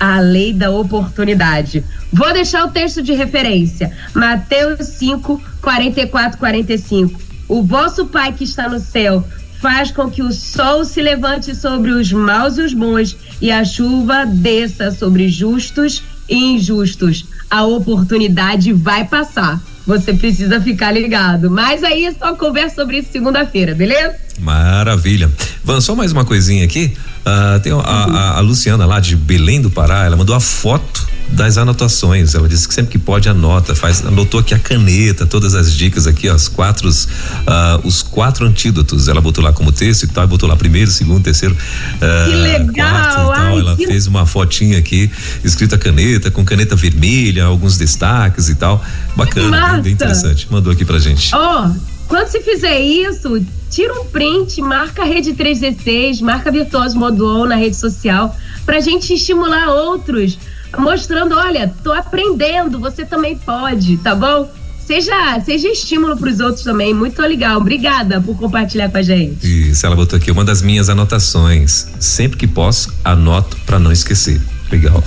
S3: A lei da oportunidade. Vou deixar o texto de referência. Mateus 5, 44, 45. O vosso Pai que está no céu faz com que o sol se levante sobre os maus e os bons e a chuva desça sobre justos e injustos. A oportunidade vai passar você precisa ficar ligado. Mas aí é só conversa sobre isso segunda-feira, beleza?
S2: Maravilha. Vamos só mais uma coisinha aqui. Uh, tem a, a, a, Luciana lá de Belém do Pará, ela mandou a foto das anotações. Ela disse que sempre que pode anota, faz, anotou aqui a caneta, todas as dicas aqui, ó, as quatro, uh, os quatro antídotos. Ela botou lá como texto e tal, botou lá primeiro, segundo, terceiro.
S3: Uh, que legal!
S2: Quarto, Ai, ela que... fez uma fotinha aqui, escrita caneta, com caneta vermelha, alguns destaques e tal. Bacana, bem, interessante. Mandou aqui pra gente.
S3: Ó, oh, quando se fizer isso, tira um print, marca a Rede 316, marca Virtuoso Moduol na rede social, pra gente estimular outros, mostrando, olha, tô aprendendo, você também pode, tá bom? Seja, seja estímulo para os outros também, muito legal. Obrigada por compartilhar com a gente.
S2: Isso, ela botou aqui uma das minhas anotações. Sempre que posso, anoto para não esquecer. Legal.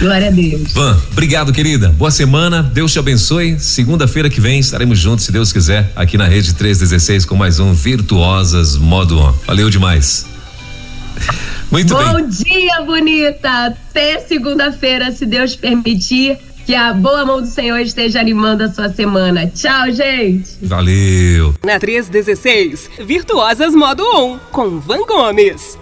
S3: Glória a Deus.
S2: Van, obrigado, querida. Boa semana. Deus te abençoe. Segunda-feira que vem estaremos juntos, se Deus quiser, aqui na Rede 316 com mais um Virtuosas Modo On. Valeu demais.
S3: Muito Bom bem. Dia, bonita. Até segunda-feira, se Deus permitir. Que a boa mão do Senhor esteja animando a sua semana. Tchau, gente.
S2: Valeu.
S1: Na 316, Virtuosas Modo On, com Van Gomes.